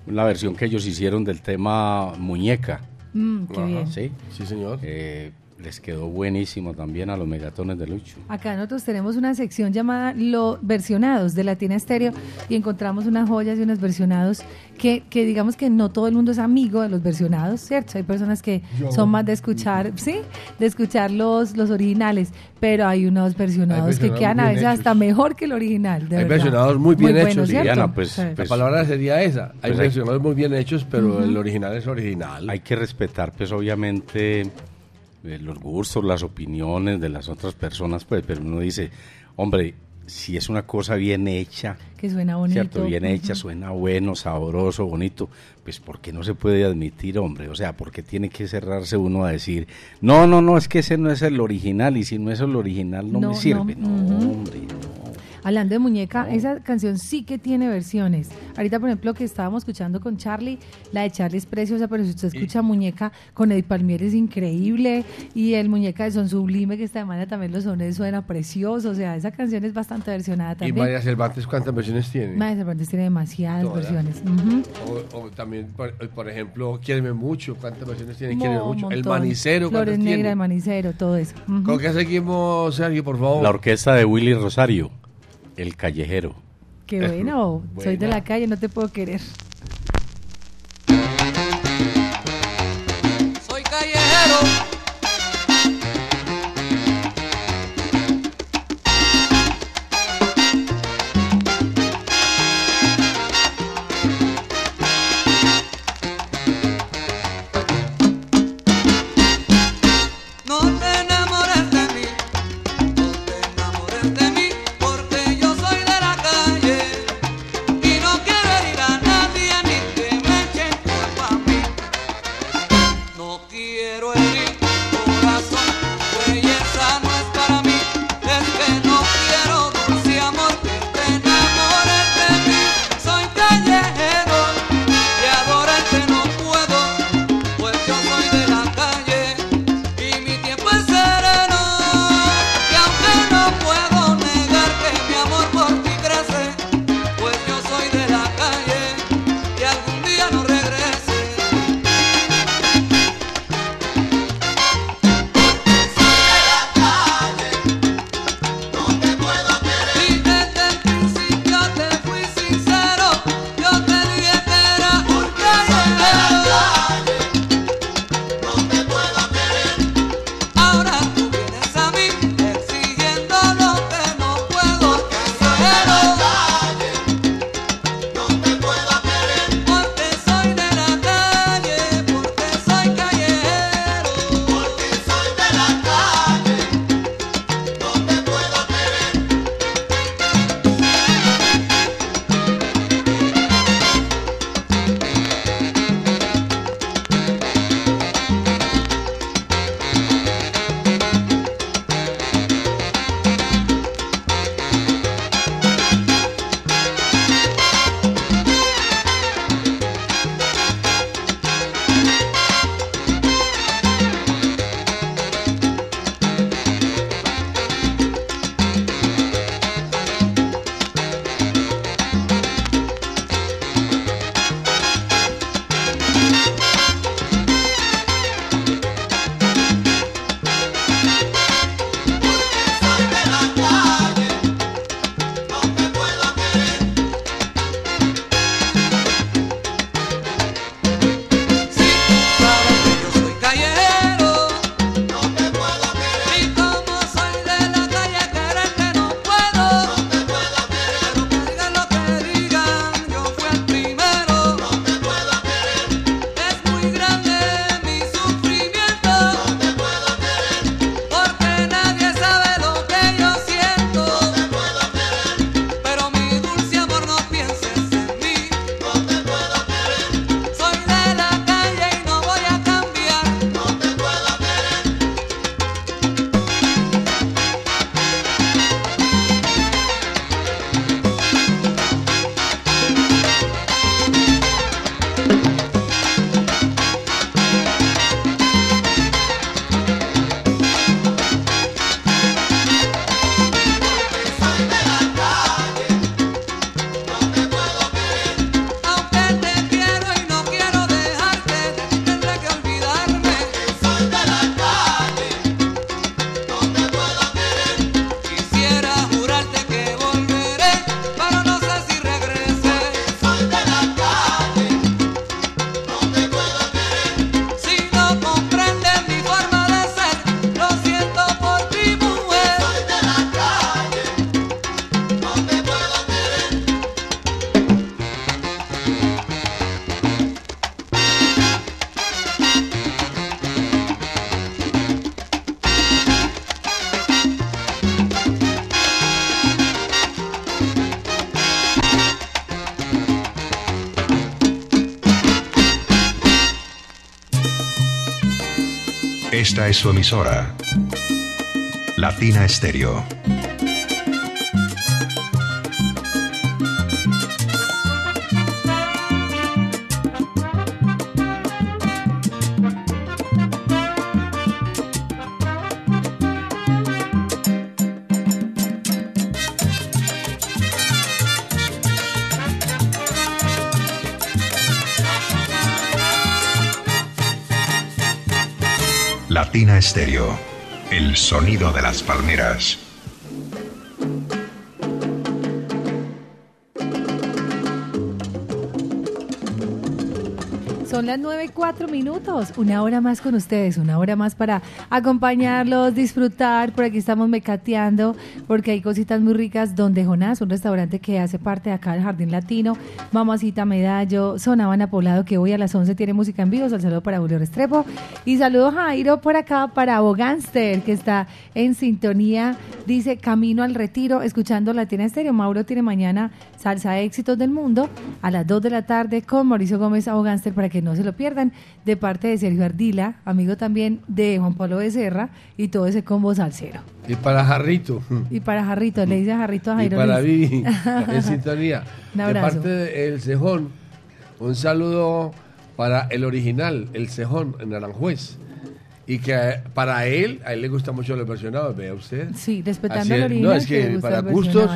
la versión que ellos hicieron del tema Muñeca. Mm, qué bien. ¿Sí? Sí, señor. Eh, les quedó buenísimo también a los megatones de Lucho. Acá nosotros tenemos una sección llamada Los Versionados de Latina Estéreo y encontramos unas joyas y unos versionados que, que digamos que no todo el mundo es amigo de los versionados, ¿cierto? Hay personas que Yo. son más de escuchar, ¿sí? De escuchar los, los originales, pero hay unos versionados, que versionados quedan a veces hechos. hasta mejor que el original, de Hay verdad. versionados muy bien hechos. ¿cierto? Diana, pues- Sí. La palabra sería esa. Hay Pues hay- versionados muy bien hechos, pero el original es original. Hay que respetar, pues obviamente, los gustos, las opiniones de las otras personas, pues, pero uno dice, Hombre, si es una cosa bien hecha, Que suena bonito. ¿cierto? Bien hecha, suena bueno, sabroso, bonito, pues ¿por qué no se puede admitir, hombre? O sea, ¿por qué tiene que cerrarse uno a decir, no, no, no, es que ese no es el original y si no es el original no, No, me no, sirve? No, hombre, Hablando de muñeca, esa canción sí que tiene versiones. Ahorita, por ejemplo, que estábamos escuchando con Charlie, la de Charlie es preciosa, pero si usted escucha muñeca con Eddie Palmieri es increíble. Y el muñeca de Son Sublime, que esta semana también los sones suena precioso. O sea, esa canción es bastante versionada ¿Y también. María Cervantes cuántas versiones tiene? María Cervantes tiene demasiadas Todas. versiones. O, o también, por, por ejemplo, Quiéreme Mucho. ¿Cuántas versiones tiene Mo- Mucho? El. Manicero, ¿cuántas Flores Negra, tiene? el Manicero, todo eso. ¿Con qué seguimos, Sergio, por favor? La orquesta de Willy Rosario, El Callejero. Qué bueno. Soy de la calle, no te puedo querer. Esta es su emisora. Latina Estéreo. Estéreo. El sonido de las palmeras. Son las 9 y 4 minutos, una hora más con ustedes, una hora más para acompañarlos, disfrutar. Por aquí estamos mecateando porque hay cositas muy ricas. Donde Jonás, un restaurante que hace parte de acá del Jardín Latino, Mamacita Medallo, Zona Habana Poblado, que hoy a las 11 tiene música en vivo. Saludo para Julio Restrepo. Y saludo Jairo por acá para Bogánster, que está en sintonía. Dice Camino al Retiro, escuchando Latina Estéreo. Mauro tiene mañana Salsa Éxitos del Mundo a las 2 de la tarde con Mauricio Gómez Abogánster para que no se lo pierdan, de parte de Sergio Ardila, amigo también de Juan Pablo Becerra y todo ese combo salsero. Y para Jarrito. Y para Jarrito, le dice Jarrito a Y Jairo. para. Vivi, en sintonía. Un De abrazo. parte del Cejón, un saludo para el original, el Cejón, en Aranjuez. Y que para él, a él le gusta mucho los versionados, vea usted. Sí, respetando el original. No, es que para gustos,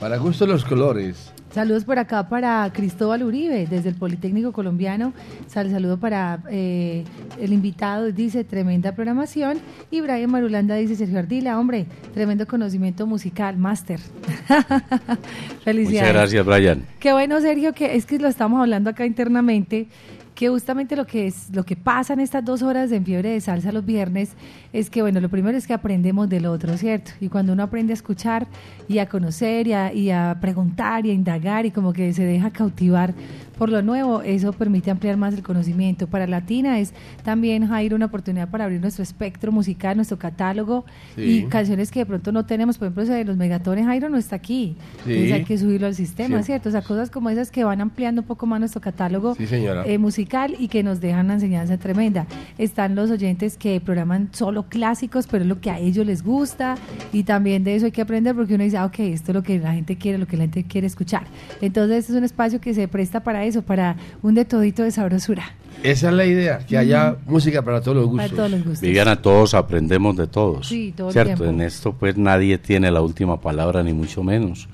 para gustos los colores. Saludos por acá para Cristóbal Uribe, desde el Politécnico Colombiano. Sal, saludo para eh, el invitado, dice, tremenda programación. Y Brian Marulanda dice, Sergio Ardila, hombre, tremendo conocimiento musical, máster. Felicidades. Muchas gracias, Brian. Qué bueno, Sergio, que es que lo estamos hablando acá internamente, que justamente lo que es lo que pasa en estas dos horas de En Fiebre de Salsa los viernes es que, bueno, lo primero es que aprendemos del otro, ¿cierto? Y cuando uno aprende a escuchar y a conocer y a, y a preguntar y a indagar y como que se deja cautivar por lo nuevo, eso permite ampliar más el conocimiento. Para Latina es también, Jairo, una oportunidad para abrir nuestro espectro musical, nuestro catálogo Sí. y canciones que de pronto no tenemos. Por ejemplo, ese de los megatones, Jairo no está aquí. Sí. Entonces hay que subirlo al sistema, Sí. ¿cierto? O sea, cosas como esas que van ampliando un poco más nuestro catálogo eh, musical y que nos dejan una enseñanza tremenda. Están los oyentes que programan solo clásicos, pero es lo que a ellos les gusta y también de eso hay que aprender porque uno dice, ah, ok, esto es lo que la gente quiere, lo que la gente quiere escuchar. Entonces es un espacio que se presta para eso, para un de todito de sabrosura. Esa es la idea, que haya música para todos los Para gustos. todos los gustos. Viviana, todos aprendemos de todos. Sí, todo el ¿Cierto? tiempo. En esto pues nadie tiene la última palabra, ni mucho menos.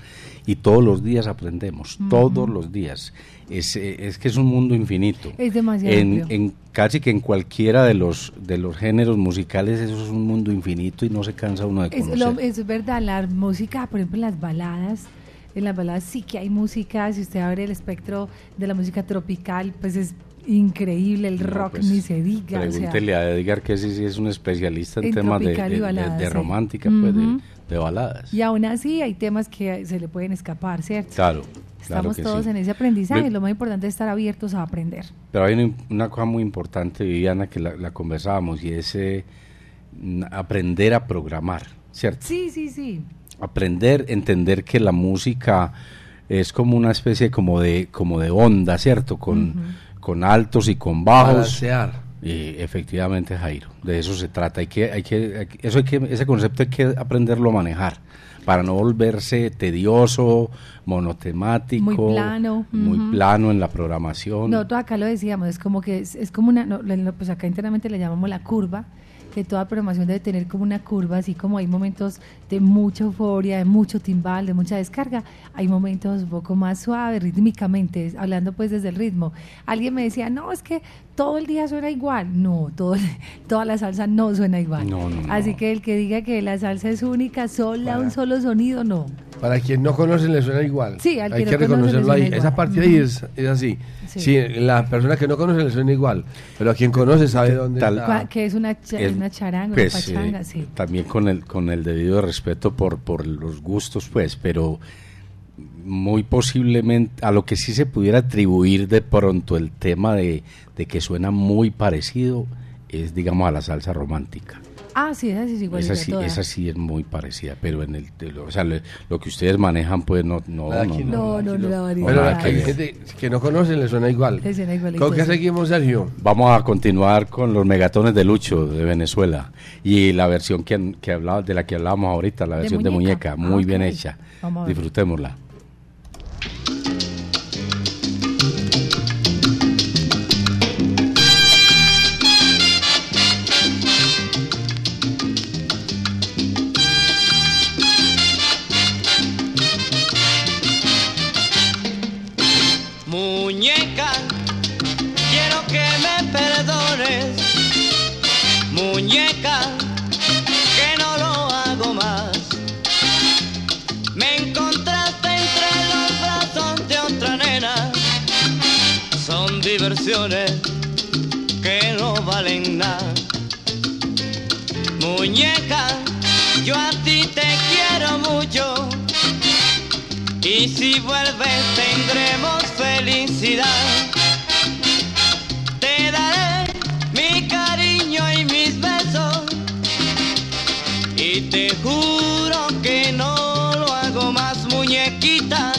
Y todos los días aprendemos, Ujú. todos los días. Es, eh, es que es un mundo infinito. Es demasiado En, en casi que en cualquiera de los, de los géneros musicales eso es un mundo infinito y no se cansa uno de Es, conocer. lo- es verdad, la música, por ejemplo, en las baladas, en las baladas sí que hay música, si usted abre el espectro de la música tropical, pues es increíble, el No, rock pues, ni se diga. o sea, Pregúntele a Edgar que sí, sí es un especialista en, En temas de, de- de- baladas, de sí. romántica, pues, de, Ujú. de baladas. y aún así hay temas que se le pueden escapar, ¿cierto? Claro Estamos todos sí. en ese aprendizaje, lo más importante es estar abiertos a aprender. Pero hay una, una cosa muy importante, Viviana, que la, la conversábamos y es eh, aprender a programar, ¿cierto? Sí, sí, sí. Aprender, entender que la música es como una especie como de como de onda, ¿cierto? Con, con altos y con bajos. Balancear. Y efectivamente, Jairo, de eso se trata. Hay que, hay que, hay que- eso hay que, ese concepto hay que aprenderlo a manejar para no volverse tedioso, monotemático, Muy plano, muy ujú. plano en la programación. Nosotros acá lo decíamos, es como que es, es como una, no, pues acá internamente le llamamos la curva, que toda programación debe tener como una curva, así como hay momentos de mucha euforia, de mucho timbal, de mucha descarga, hay momentos un poco más suaves, rítmicamente, hablando pues desde el ritmo. Alguien me decía, no, es que todo el día suena igual. No, todo, toda la salsa no suena igual. No, no, no. Así que el que diga que la salsa es única, sola, un solo sonido, no. Para quien no conoce le suena igual. Sí, al Hay que reconocerlo ahí. Esa parte ahí es, es así. Sí. Sí. la persona que no conoce le suena igual, pero a quien conoce sabe dónde Tal- está. Que es una, cha- una charanga, pues, una pachanga, eh, sí. también con el con el debido respeto por por los gustos pues pero muy posiblemente a lo que sí se pudiera atribuir de pronto el tema de, de que suena muy parecido es digamos a la salsa romántica Ah, sí, esa sí es igualita Esa sí, toda. esa sí es muy parecida, pero en el, de lo, o sea, lo, lo que ustedes manejan, pues no, no, no, que No, no, no, la variedad. Pero nada que gente que no conoce, le suena igual. Le suena igualito, ¿Con qué seguimos, Sergio? Vamos a continuar con los megatones de Lucho de Venezuela y la versión que, que hablaba, de la que hablábamos ahorita, la De versión de muñeca. muñeca, muy Ah, bien hecha. Vamos a ver. Disfrutémosla. Que no lo hago más. Me encontraste entre los brazos de otra nena. Son diversiones que no valen nada. Muñeca, yo a ti te quiero mucho. Y si vuelves tendremos felicidad. Y te juro que no lo hago más muñequita.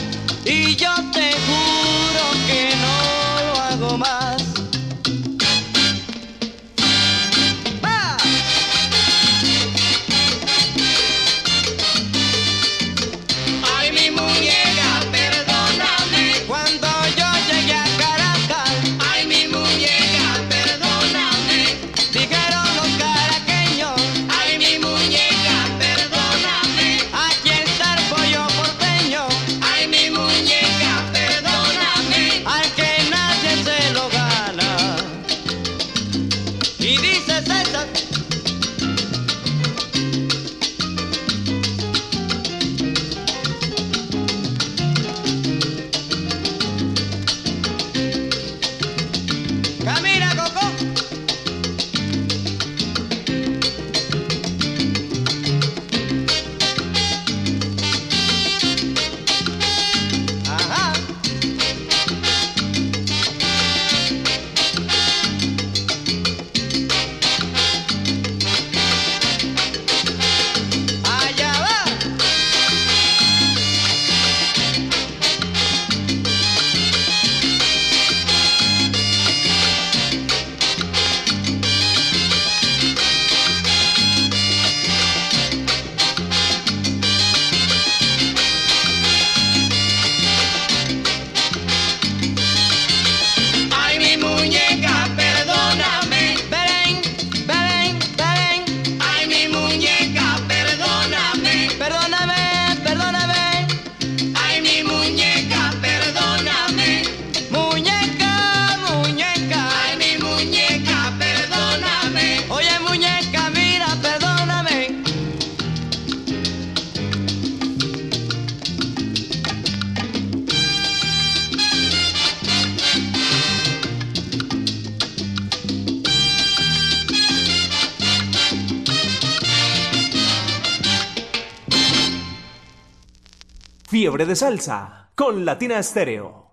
De salsa con Latina Estéreo.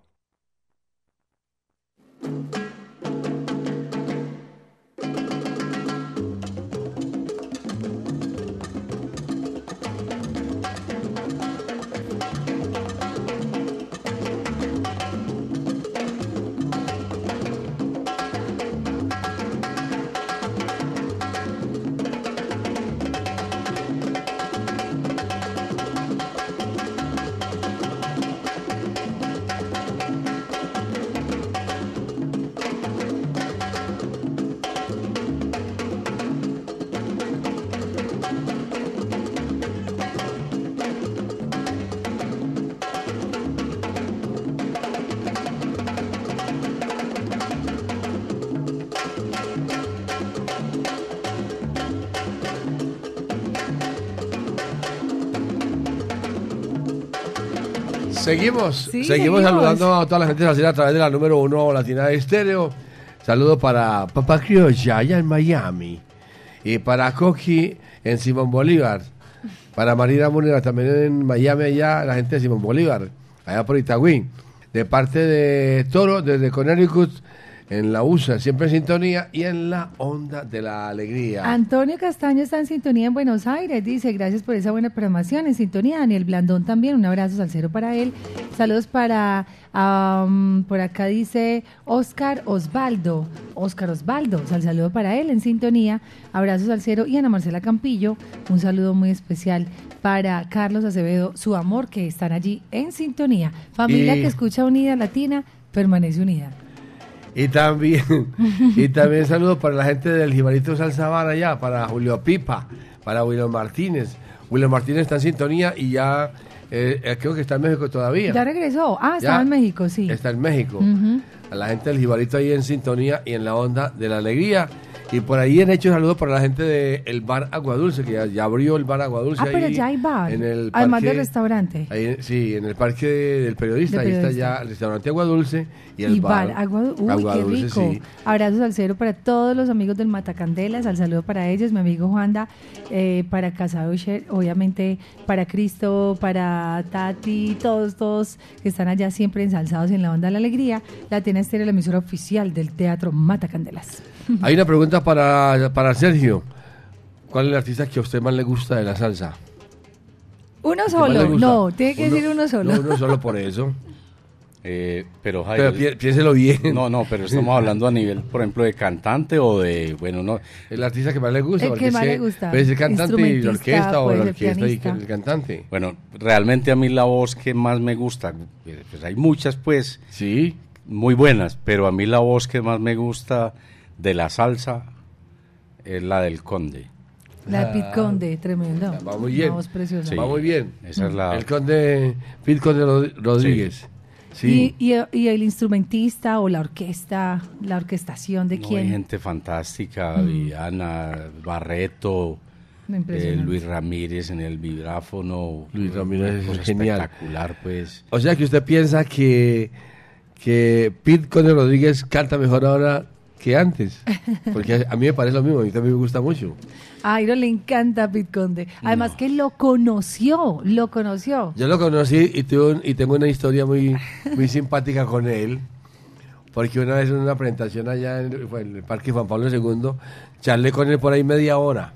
Seguimos, Sí, seguimos seguimos. saludando a toda la gente salsera a través de la número uno Latina de Estéreo. Saludo para Papá Criolla allá en Miami. Y para Coqui en Simón Bolívar. Para Marina Múnera también en Miami allá, la gente de Simón Bolívar, allá por Itagüí. De parte de Toro, desde Connecticut, en la USA, siempre en sintonía y en la onda de la alegría. Antonio Castaño está en sintonía en Buenos Aires. Dice, gracias por esa buena programación. En sintonía, Daniel Blandón también. Un abrazo salsero para él. Saludos para, por acá dice Oscar Osvaldo. Oscar Osvaldo, sal saludo para él en sintonía. Abrazo salsero. Y Ana Marcela Campillo, un saludo muy especial para Carlos Acevedo, su amor, que están allí en sintonía. Familia Y- que escucha Unida Latina, permanece unida. Y también, y también saludos para la gente del Jibarito Salsa Bar allá, para Julio Pipa, para William Martínez. William Martínez está en sintonía y ya eh, eh, creo que está en México todavía. Ya regresó. Ah, estaba en México, sí. Está en México. A la gente del Jibarito ahí en sintonía y en la onda de la alegría. Y por ahí han hecho saludos para la gente del bar Aguadulce, que ya, ya abrió el bar Aguadulce. Ah, pero ya hay bar. En el Además parque- del restaurante. Ahí, sí, en el parque del periodista, ahí está ya el restaurante Aguadulce y el y bar, bar, agua, uy, Agua qué Dulce, rico. sí. Abrazos al cero para todos los amigos del Matacandelas, al saludo para ellos, mi amigo Juanda, eh, para Casado obviamente para Cristo, para Tati, todos, todos que están allá siempre ensalzados en la onda de la alegría. La tiene Estéreo, la emisora oficial del Teatro Matacandelas. Hay una pregunta para, para Sergio. ¿Cuál es el artista que a usted más le gusta de la salsa? Uno ¿El que más solo, no, tiene que decir uno solo. No, uno solo por eso. Eh, pero, Jairo, Pero pi- piénselo bien. No, no, pero estamos hablando a nivel, por ejemplo, de cantante o de, bueno, no. El artista que más le gusta. El que más le gusta. Puede ser cantante y la Instrumentista, orquesta o la orquesta y pianista. el cantante. Bueno, realmente a mí la voz que más me gusta, eh, pues hay muchas pues, sí, muy buenas, pero a mí la voz que más me gusta de la salsa es la del Conde. La de Pit Conde, tremendo. Va muy bien. Sí. Va muy bien. Esa es la- El conde, Pete Conde Rod- Rodríguez. Sí. Y, y- y el instrumentista o la orquesta, la orquestación de No, quién. hay gente fantástica, Mm. Viviana, Barreto, eh. Luis Ramírez en el vibráfono. Luis Ramírez una es genial. Espectacular, pues. O sea que usted piensa que, que Pete Conde Rodríguez canta mejor ahora que antes. Porque a, mí me parece lo mismo, a mí también me gusta mucho. A Airo le encanta Pit Conde. Además que lo conoció, lo conoció. Yo lo conocí y, tuve un- y tengo una historia muy, muy simpática con él. Porque una vez en una presentación allá en, en el Parque Juan Pablo II, charlé con él por ahí media hora.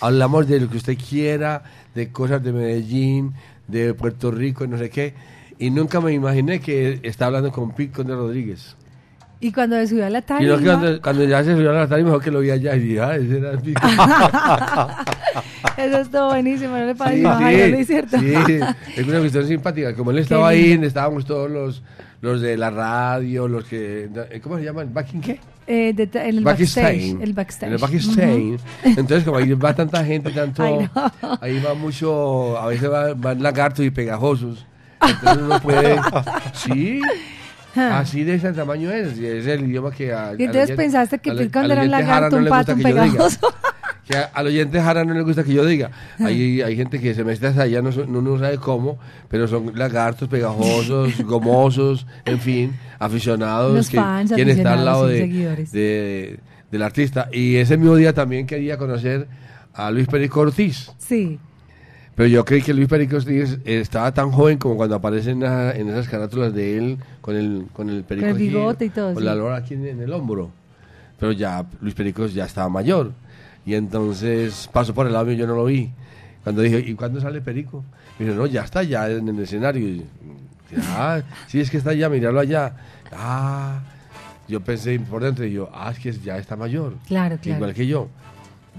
Hablamos de lo que usted quiera, de cosas de Medellín, de Puerto Rico no sé qué. Y nunca me imaginé que estaba hablando con Pete Conde Rodríguez. Y cuando se subió a la Y tarima, no, que cuando, cuando ya se subió a la tarima, mejor que lo vi allá y dije, ah, ese era el Pete. eso estuvo buenísimo, no le Sí, pareció a sí, ¿no es cierto? sí, es una cuestión simpática. Como él estaba ahí, estábamos todos los, los de la radio, los que... ¿Cómo se llaman? ¿Backing qué? Eh, de- en el Backstage. backstage. El backstage. En el backstage. Ujú. Entonces, como ahí va tanta gente, tanto... Ay, no. Ahí va mucho... A veces va- van lagartos y pegajosos. Entonces uno puede... Sí. Así de ese tamaño es. y Es el idioma que... a- Y entonces oyente- pensaste que al era un lagarto, no un pato, un que yo diga. pegajoso. Que a- al oyente Jara no le gusta que yo diga. Hay, hay gente que se mete hasta allá, no, no sabe cómo, pero son lagartos pegajosos, gomosos, en fin, aficionados. Los que, fans, quien está al lado aficionados de- del artista. Y ese mismo día también quería conocer a Luis Perico Ortiz. Sí. Pero yo creí que Luis Perico Ortiz estaba tan joven como cuando aparecen en, en esas carátulas de él con el, con el perico Con el aquí, bigote y todo, Con sí. la lora aquí en, en el hombro. Pero ya Luis Perico ya estaba mayor. Y entonces pasó por el lado y yo no lo vi. Cuando dije, ¿y cuándo sale Perico? Y dice, no, ya está ya en el escenario. Y, ah, sí, es que está allá, míralo allá. Ah, yo pensé por dentro y yo, ah, es que ya está mayor. Claro, claro. Igual que yo.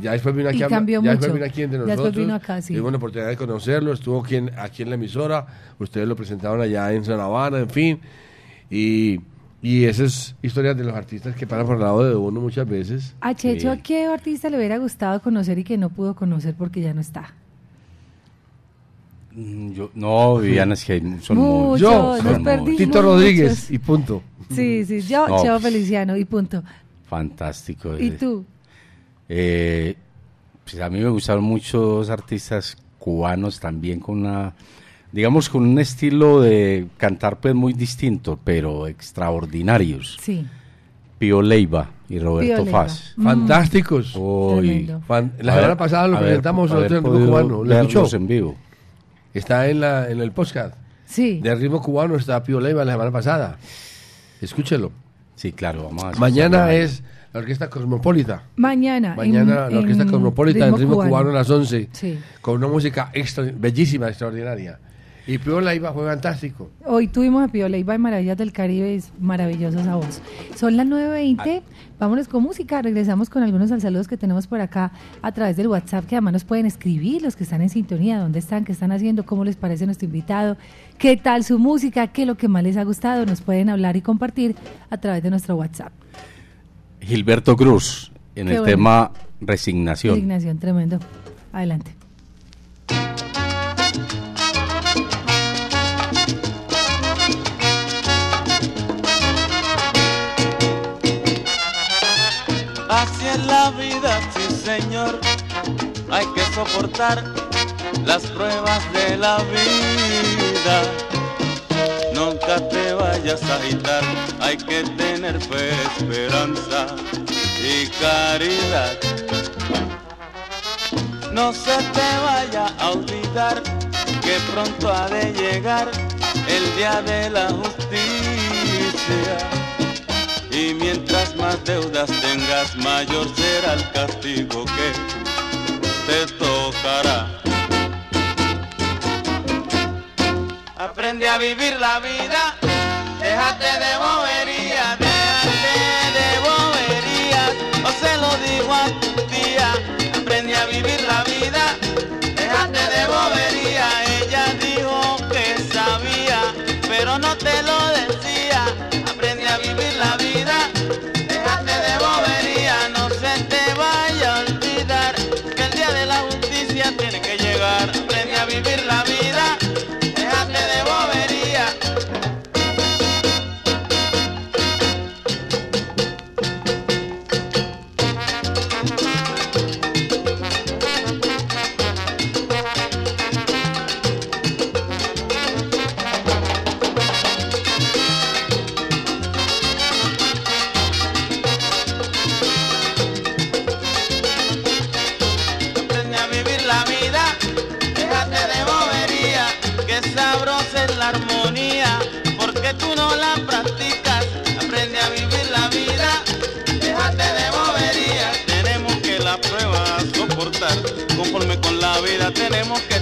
Ya después vino aquí, Y a- cambió ya después vino aquí entre Ya nosotros. después vino acá, sí. Tuvimos la oportunidad de conocerlo, estuvo aquí en, aquí en la emisora, ustedes lo presentaron allá en San Habana, en fin. Y, y esas historias de los artistas que pasan por el lado de uno muchas veces. A Checho, Sí. ¿qué artista le hubiera gustado conocer y que no pudo conocer porque ya no está? Mm, Yo, no, Viviana, es que son Mucho, muchos. Yo, son muchos. Tito Rodríguez muchos. y punto. Sí, sí, yo, No, Cheo pues. Feliciano y punto. Fantástico. ¿Y eh. tú? Eh, pues a mí me gustaron muchos artistas cubanos también con una, digamos, con un estilo de cantar pues muy distinto, pero extraordinarios. Sí. Pío Leiva y Roberto Leiva. Faz. Mm. Fantásticos. Fan- la semana pasada lo presentamos nosotros en Ritmo Cubano. ¿Lo escuchó? en vivo. Está en, la, en el podcast. Sí. De ritmo cubano está Pío Leiva la semana pasada. Escúchelo. Sí, claro, vamos a Mañana es la Orquesta Cosmopolita. Mañana. Mañana en- la Orquesta en Cosmopolita en ritmo cubano. a las 11. Sí. Con una música extra- bellísima, extraordinaria. Y Pío Leiva fue fantástico. Hoy tuvimos a Pío Leiva de Maravillas del Caribe, es maravillosa esa voz. Son las 9.20, vámonos con música, regresamos con algunos al saludos que tenemos por acá a través del WhatsApp, que además nos pueden escribir los que están en sintonía, dónde están, qué están haciendo, cómo les parece nuestro invitado, qué tal su música, qué es lo que más les ha gustado, nos pueden hablar y compartir a través de nuestro WhatsApp. Gilberto Cruz, en Qué el bueno. tema Resignación. Resignación, tremendo. Adelante. Vida, sí señor. Hay que soportar las pruebas de la vida. Nunca te vayas a agitar, hay que tener fe, esperanza y caridad. No se te vaya a olvidar que pronto ha de llegar el día de la justicia. Y mientras más deudas tengas, mayor será el castigo que te tocará. Aprende a vivir la vida, déjate de boberías, tenemos que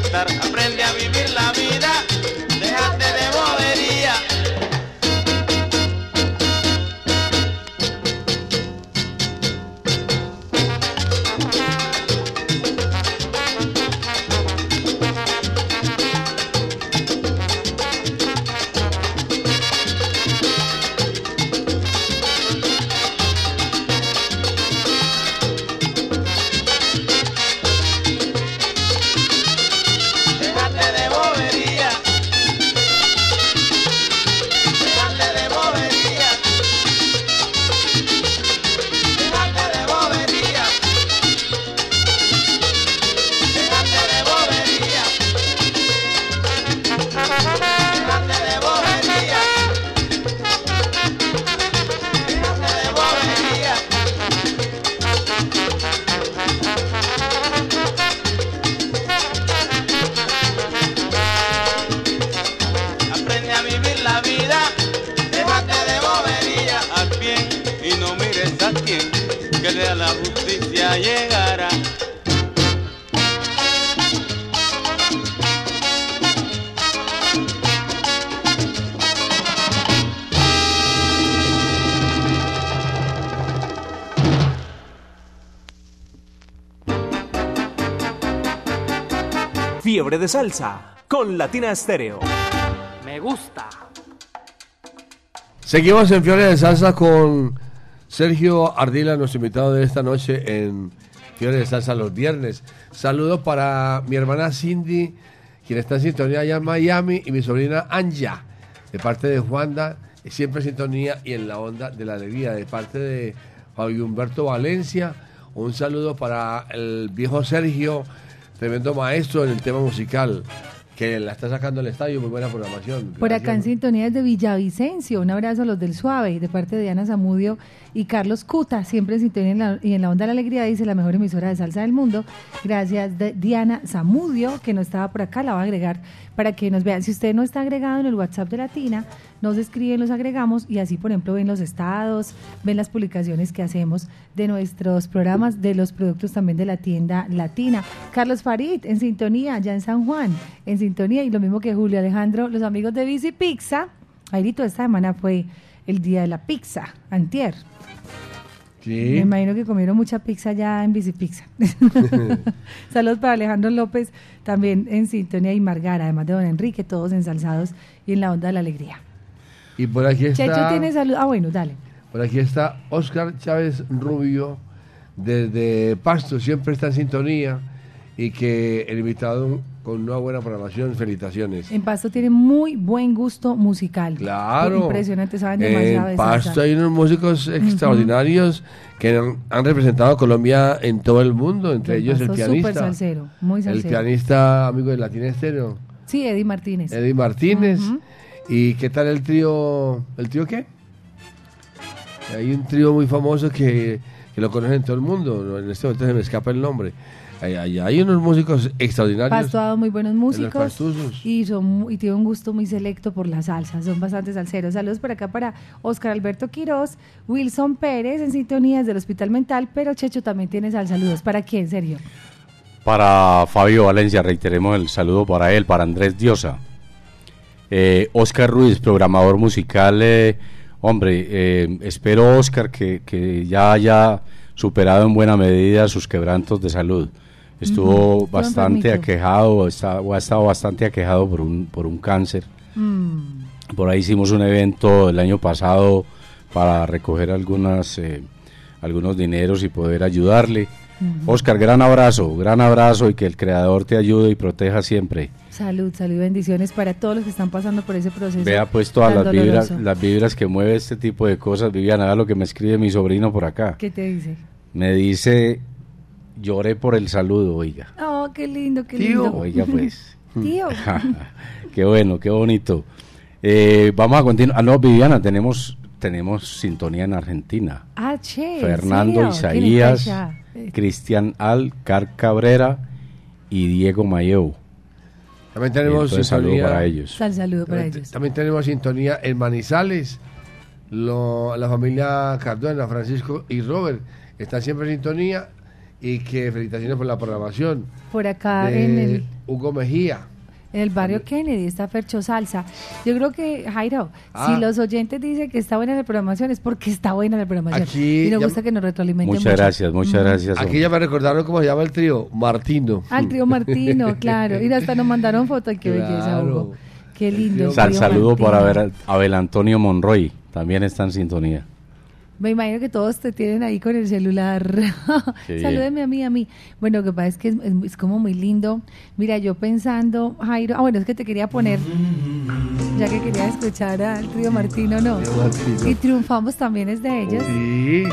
que el día de la justicia llegará. Fiebre de salsa con Latina Estéreo. Me gusta. Seguimos en Fiore de Salsa con Sergio Ardila, nuestro invitado de esta noche en Fiore de Salsa los viernes. Saludo para mi hermana Cindy, quien está en sintonía allá en Miami, y mi sobrina Anja, de parte de Juanda, siempre en sintonía y en la onda de la alegría, de parte de Fabio Humberto Valencia. Un saludo para el viejo Sergio, tremendo maestro en el tema musical. que la está sacando el estadio, muy buena programación. Por acá en sintonía desde Villavicencio, un abrazo a los del Suave, de parte de Diana Zamudio y Carlos Cuta, siempre en sintonía en la- y en la onda de la alegría, dice la mejor emisora de salsa del mundo. Gracias Diana Zamudio, que no estaba por acá, la va a agregar para que nos vean. Si usted no está agregado en el WhatsApp de Latina, nos escriben, los agregamos y así, por ejemplo, ven los estados, ven las publicaciones que hacemos de nuestros programas, de los productos también de la tienda latina. Carlos Farid, en sintonía, ya en San Juan, en sintonía, y lo mismo que Julio Alejandro, los amigos de Bici Pizza. Airito, esta semana fue el día de la pizza, antier. Me imagino que comieron mucha pizza ya en Bici Pizza. Saludos para Alejandro López, también en sintonía y Margara, además de don Enrique, todos ensalzados y en la onda de la alegría. Y por aquí está... Checho tiene salud. Ah, bueno, dale. Por aquí está Oscar Chávez Rubio, desde Pasto, siempre está en sintonía y que el invitado con una buena programación, felicitaciones. En Pasto tiene muy buen gusto musical. Claro. Impresionante, saben demasiado de En. Pasto hay unos músicos extraordinarios que han, han representado a Colombia en todo el mundo, entre En ellos el Pasto, pianista. súper salsero, muy El salsero. pianista amigo de Latina Estéreo, Sí, Eddie Martínez. Eddie Martínez. ¿Y qué tal el trío? ¿El trío qué? Hay un trío muy famoso que, que lo conocen todo el mundo. En este momento se me escapa el nombre. Hay, hay, hay unos músicos extraordinarios. Dado muy buenos músicos y son y tiene un gusto muy selecto por la salsa, son bastante salseros. Saludos por acá para Oscar Alberto Quiroz, Wilson Pérez en sintonías del Hospital Mental, pero Checho también tiene sal. Saludos. ¿Para quién, Sergio? Para Fabio Valencia, reiteremos el saludo para él, para Andrés Diosa. Eh, Oscar Ruiz, programador musical. eh, hombre, eh, espero, Oscar, que, que ya haya superado en buena medida sus quebrantos de salud. Estuvo bastante aquejado, está- o ha estado bastante aquejado por un, por un cáncer. Mm, Por ahí hicimos un evento el año pasado para recoger algunas, eh, algunos dineros y poder ayudarle. Ujú. Oscar, gran abrazo, gran abrazo y que el Creador te ayude y proteja siempre. Salud, salud y bendiciones para todos los que están pasando por ese proceso. Vea pues todas las vibras, las vibras que mueve este tipo de cosas. Viviana, vea lo que me escribe mi sobrino por acá. ¿Qué te dice? Me dice, lloré por el saludo, oiga. Oh, qué lindo, qué Tío. lindo. Oiga, pues. Tío. qué bueno, qué bonito. Eh, vamos a continuar. Ah, no, Viviana, tenemos, tenemos sintonía en Argentina. Ah, che. ¿en Fernando Isaías? Eh, Cristian Al, Car Cabrera y Diego Mayeu. También tenemos Entonces, saludo sintonía. para ellos. Sal saludo para También, ellos. también tenemos sintonía en Manizales. Lo- la familia Cardona, Francisco y Robert están siempre en sintonía y que felicitaciones por la programación. Por acá de en el, Hugo Mejía. en el barrio Kennedy está Fercho Salsa. Yo creo que, Jairo, Ah. si los oyentes dicen que está buena la programación es porque está buena la programación. Aquí y nos ya- gusta que nos retroalimenten Muchas mucho. gracias, muchas gracias. Aquí ya me recordaron cómo se llama el trío, Martino. Al trío Martino, claro. Y hasta nos mandaron foto. Ay, qué belleza, Claro. Hugo. Qué lindo. el Sal, saludo Martino. para Abel Antonio Monroy, también está en sintonía. Me imagino que todos te tienen ahí con el celular. Salúdeme a mí, a mí. Bueno, lo que pasa es que es, es- es como muy lindo. Mira, yo pensando, Jairo, ah, bueno, es que te quería poner, ya que quería escuchar al trío Martino, ¿no? Martino. Y triunfamos también es de ellos. Sí.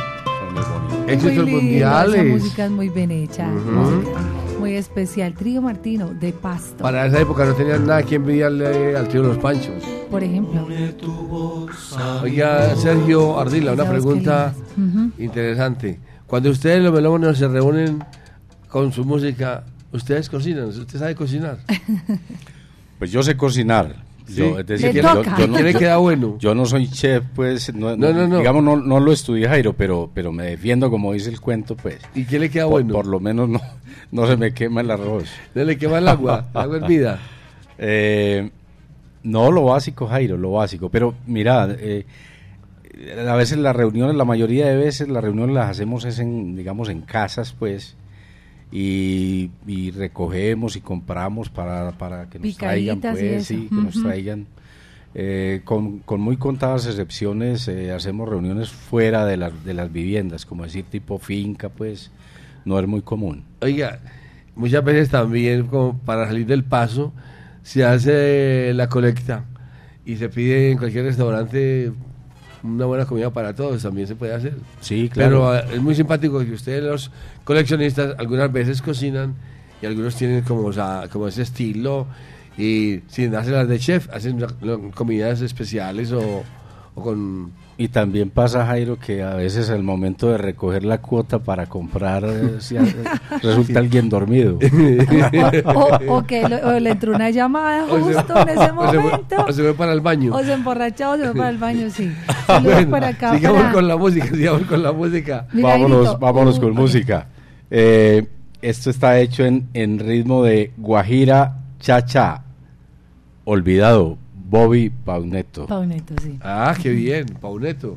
Muy Éxitos mundiales. música es muy bien hecha, música muy especial. Trío Martino de Pasto, Para esa época no tenían nada que envidiarle al trío Los Panchos. por ejemplo. Oiga, Sergio Ardila, una pregunta interesante. Cuando ustedes los melómanos se reúnen con su música, ¿ustedes cocinan? ¿Usted sabe cocinar? Pues yo sé cocinar. Sí. Yo, es decir, Le yo- no- ¿Qué le queda bueno? Yo no soy chef, pues, no, No, no, no. digamos, no, no lo estudié, Jairo, pero, pero me defiendo, como dice el cuento, pues. ¿Y qué le queda por, bueno? Por lo menos no, no se me quema el arroz. ¿No le quema el agua? ¿El agua hervida? Eh, no, lo básico, Jairo, lo básico. Pero mira, eh, a veces las reuniones, la mayoría de veces las reuniones las hacemos es en, digamos, en casas, pues, y, y recogemos y compramos para, para que nos traigan, Picaditas pues, sí, que nos Ujú. traigan. Eh, con, con muy contadas excepciones eh, hacemos reuniones fuera de, las de las viviendas, como decir tipo finca, pues, no es muy común. Oiga, muchas veces también como para salir del paso se hace la colecta y se pide en cualquier restaurante una buena comida para todos, también se puede hacer. Sí, claro. Pero eh, es muy simpático que ustedes los coleccionistas algunas veces cocinan y algunos tienen como, o sea, como ese estilo Y sin hacer las de chef, hacen comidas especiales o, o con... Y también pasa, Jairo, que a veces al momento de recoger la cuota para comprar, eh, si resulta alguien dormido. O, o que lo- o le entró una llamada se- justo en ese o se momento. o se fue para el baño. O se emborrachó o se fue para el baño, sí. Saludos Bueno, acá. sigamos para- con la música, sigamos con la música. Mira, vámonos, vámonos uh, con ok. música. Eh, esto está hecho en, en ritmo de Guajira Chacha. Olvidado, Bobby Pauneto. Pauneto, sí. Ah, qué bien, Pauneto.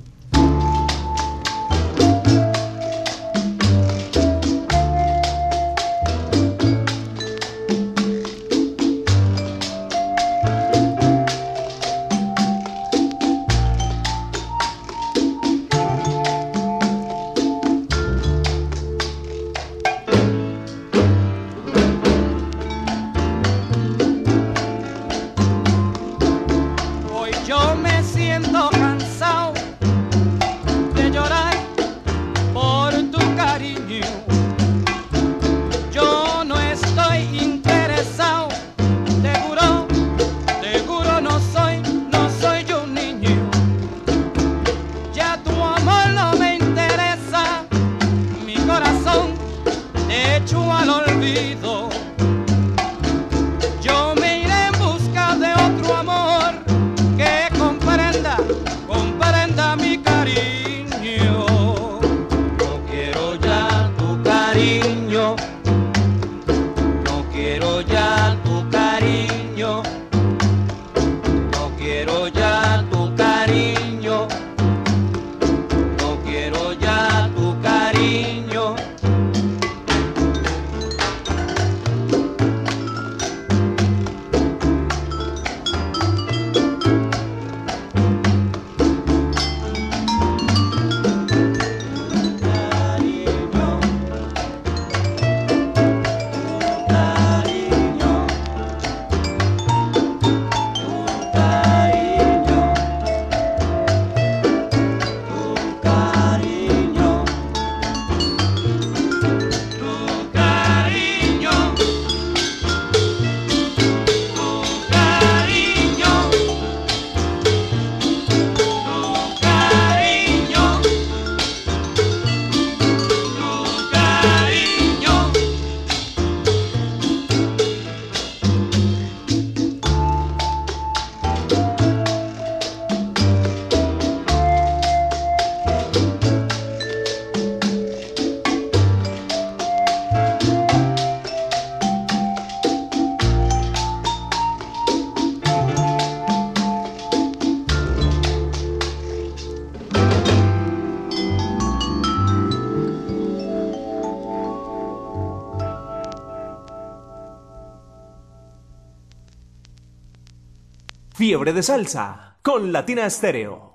Fiebre de salsa con Latina Estéreo.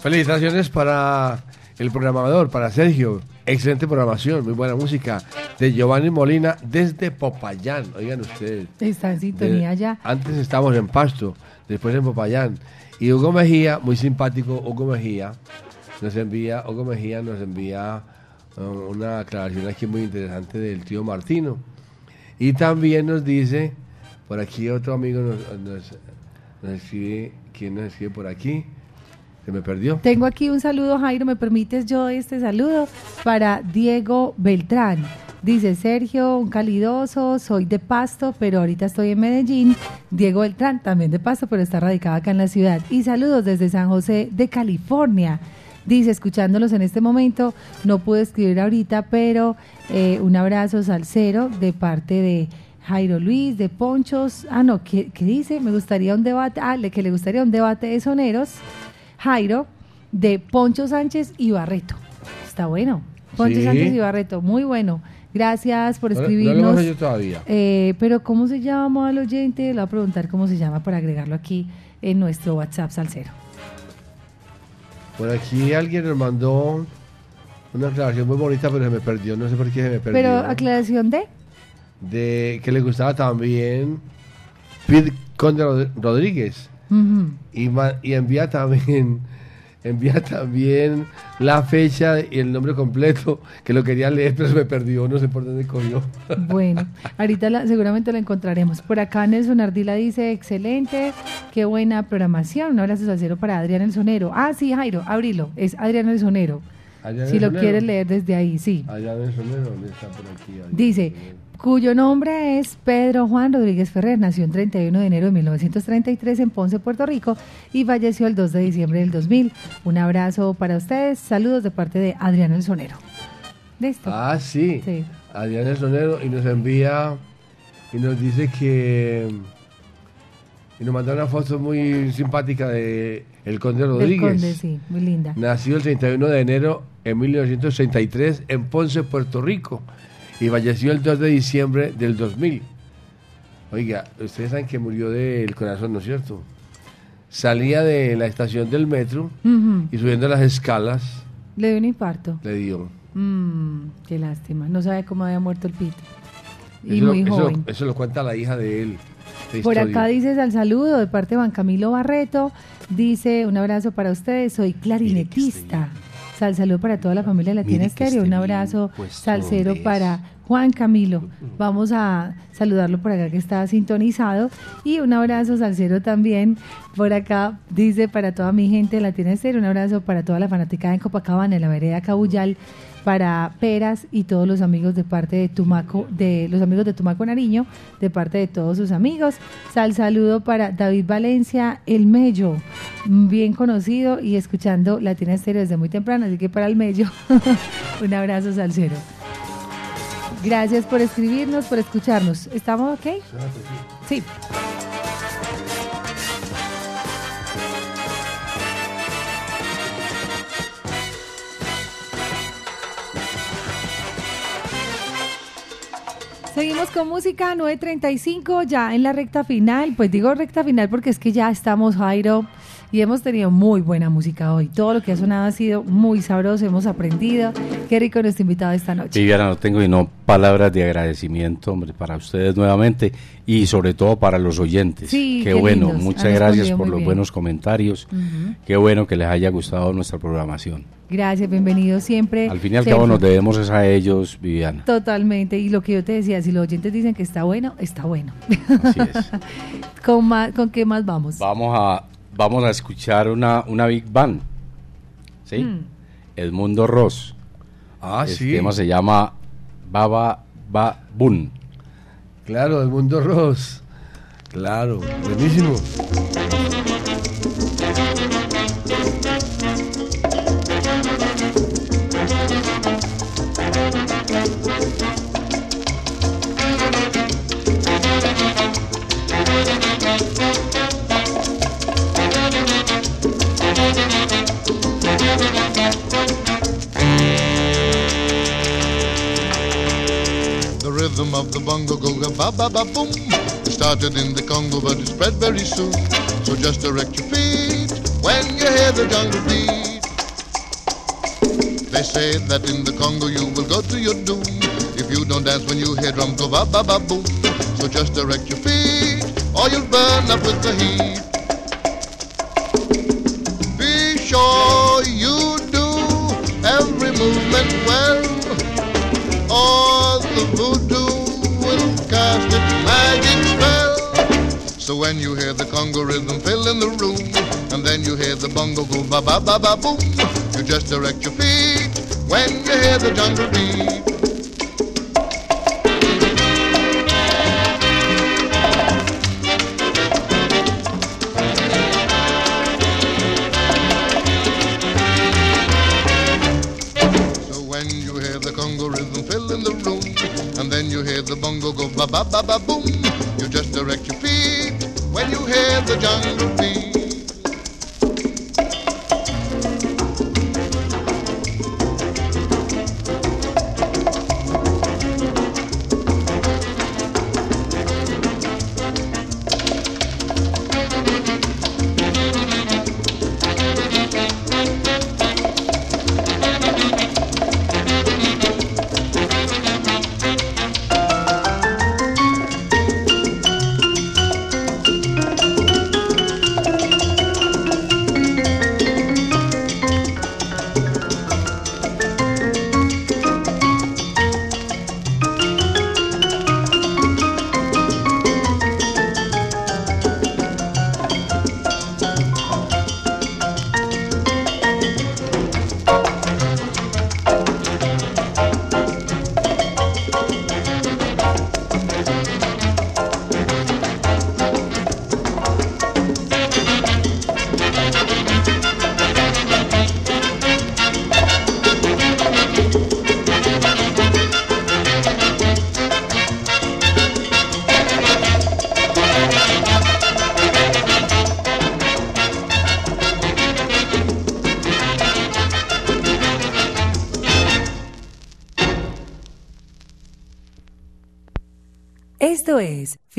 Felicitaciones para el programador, para Sergio. Excelente programación, muy buena música. De Giovanni Molina desde Popayán. Oigan ustedes. Está en sintonía De- ya. Antes estábamos en Pasto, después en Popayán. Y Hugo Mejía, muy simpático, Hugo Mejía, nos envía, Hugo Mejía nos envía uh, una aclaración aquí muy interesante del tío Martino. Y también nos dice, por aquí otro amigo nos, nos, nos escribe, ¿quién nos escribe por aquí? Se me perdió. Tengo aquí un saludo, Jairo, ¿me permites yo este saludo? Para Diego Beltrán. Dice Sergio, un calidoso, soy de Pasto, pero ahorita estoy en Medellín. Diego Beltrán, también de Pasto, pero está radicado acá en la ciudad. Y saludos desde San José de California. Dice, escuchándolos en este momento, no pude escribir ahorita, pero eh, un abrazo salsero de parte de Jairo Luis, de Ponchos. Ah, no, ¿qué, qué dice? Me gustaría un debate, ah, le- que le gustaría un debate de soneros. Jairo, de Poncho Sánchez y Barreto. Está bueno. Poncho Sí. Sánchez y Barreto, muy bueno. Gracias por No, no escribirnos. lo todavía. Eh, pero ¿cómo se llama al oyente? Le voy a preguntar cómo se llama para agregarlo aquí en nuestro WhatsApp Salcero. Por aquí alguien nos mandó una aclaración muy bonita, pero se me perdió. No sé por qué se me perdió. Pero aclaración de... de que le gustaba también Pete Conde Rod- Rodríguez. Y, y envía también envía también la fecha y el nombre completo, que lo quería leer, pero se me perdió, no sé por dónde cogió. Bueno, ahorita la- seguramente lo encontraremos. Por acá Nelson Ardila dice, excelente, qué buena programación. Un abrazo salsero para Adrián el Sonero. Ah, sí, Jairo, abrilo, es Adrián el Sonero. Si lo quieres leer desde ahí, sí. Allá en el sonero, ¿dónde está por aquí? Dice, cuyo nombre es Pedro Juan Rodríguez Ferrer, nació el 31 de enero de 1933 en Ponce, Puerto Rico, y falleció el 2 de diciembre del 2000. Un abrazo para ustedes, saludos de parte de Adrián el Sonero. Listo. Ah, sí. Sí. Adrián el Sonero y nos envía y nos dice que y nos manda una foto muy simpática de el Conde Rodríguez. Conde, sí, muy linda. Nació el 31 de enero de 1963 en Ponce, Puerto Rico y falleció el 2 de diciembre del 2000. Oiga, ustedes saben que murió del corazón, ¿no es cierto? Salía de la estación del metro y subiendo las escalas Le dio un infarto. le dio. Mm, qué lástima. No sabe cómo había muerto el Pito. Y eso, muy lo, eso joven. eso lo cuenta la hija de él. Por acá dices al saludo de parte de Juan Camilo Barreto. Dice un abrazo para ustedes. Soy clarinetista. Sal saludo para toda la familia Latina Estéreo. Un esté abrazo salsero para Juan Camilo. Vamos a saludarlo por acá que está sintonizado. Y un abrazo salsero también por acá. Dice para toda mi gente de Latina Estéreo. Un abrazo para toda la fanática en Copacabana, en la vereda Cabullal. Para Peras y todos los amigos de parte de Tumaco, de los amigos de Tumaco Nariño, de parte de todos sus amigos. Sal saludo para David Valencia, el Mello, bien conocido y escuchando Latina Estéreo desde muy temprano, así que para el Mello, un abrazo salsero. Gracias por escribirnos, por escucharnos. ¿Estamos ok? Sí. Seguimos con música 935 ya en la recta final. Pues digo recta final porque es que ya estamos, Jairo, y hemos tenido muy buena música hoy. Todo lo que ha sonado ha sido muy sabroso, hemos aprendido. Qué rico nuestro invitado esta noche. Viviana, no tengo sino palabras de agradecimiento, hombre, para ustedes nuevamente y sobre todo para los oyentes. Sí, qué, qué bueno, lindos, muchas han gracias por los bien. buenos comentarios. Qué bueno que les haya gustado nuestra programación. Gracias, bienvenido siempre. Al fin y al Sergio. cabo nos debemos es a ellos, Viviana. Totalmente, y lo que yo te decía, si los oyentes dicen que está bueno, está bueno. Así es. ¿Con, más, ¿Con qué más vamos? Vamos a, vamos a escuchar una, una Big Band. ¿Sí? Mm. Edmundo Ross. Ah, el sí. tema se llama Baba Ba Bun. Claro, del mundo Ross. Claro, buenísimo. Rhythm of the bongo go ba ba ba boom. It started in the Congo, but it spread very soon. So just direct your feet when you hear the jungle beat. They say that in the Congo you will go to your doom if you don't dance when you hear drum go ba ba ba boom. So just direct your feet or you'll burn up with the heat. Be sure you do every movement well the voodoo will cast its magic spell. So when you hear the Congo rhythm fill in the room, and then you hear the bongo go ba ba ba ba boom, you just direct your feet when you hear the jungle beat. Ba ba ba boom, you just direct your feet when you hear the jungle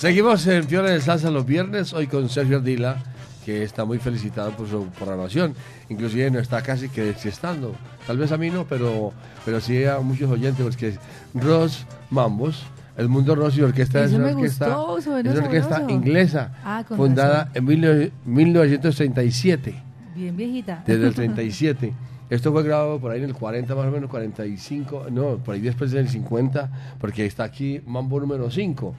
Seguimos en Fiebre de Salsa los viernes, hoy con Sergio Ardila, que está muy felicitado por su programación. Inclusive no está casi que estando. Tal vez a mí no, pero, pero sí a muchos oyentes, porque Ross Mambos, el mundo Ross y Orquesta es una orquesta, gustó, es una orquesta inglesa, Ah, fundada razón. en 19- 1937 Bien viejita. desde el 37. Esto fue grabado por ahí en el 40, más o menos 45, no, por ahí después del 50, porque está aquí Mambo número 5.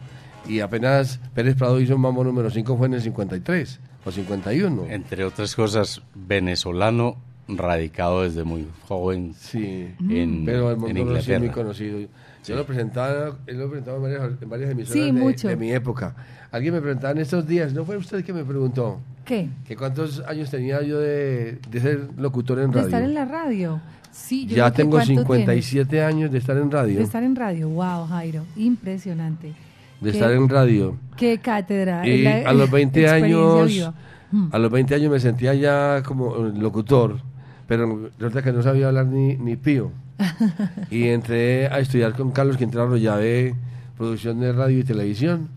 Y apenas Pérez Prado hizo Mambo número 5 fue en el 53 o 51. Entre otras cosas, venezolano radicado desde muy joven en, Pero el no es muy conocido. Yo lo presentaba, él lo presentaba en varias, en varias emisoras Sí, de, mucho. de mi época. Alguien me preguntaba en estos días, ¿no fue usted que me preguntó? ¿Qué? que cuántos años tenía yo de, de ser locutor en De radio? estar en la radio. Sí, yo ya tengo ¿cuánto 57 años de estar en radio. tienes? De estar en radio. Wow, Jairo. Impresionante. De estar en radio. Qué cátedra. Y la a los 20 experiencia años, viva. Mm. a los 20 años me sentía ya como eh, locutor, pero resulta que no sabía hablar ni, ni pío. y entré a estudiar con Carlos Quintero Arroyave, producción de radio y televisión.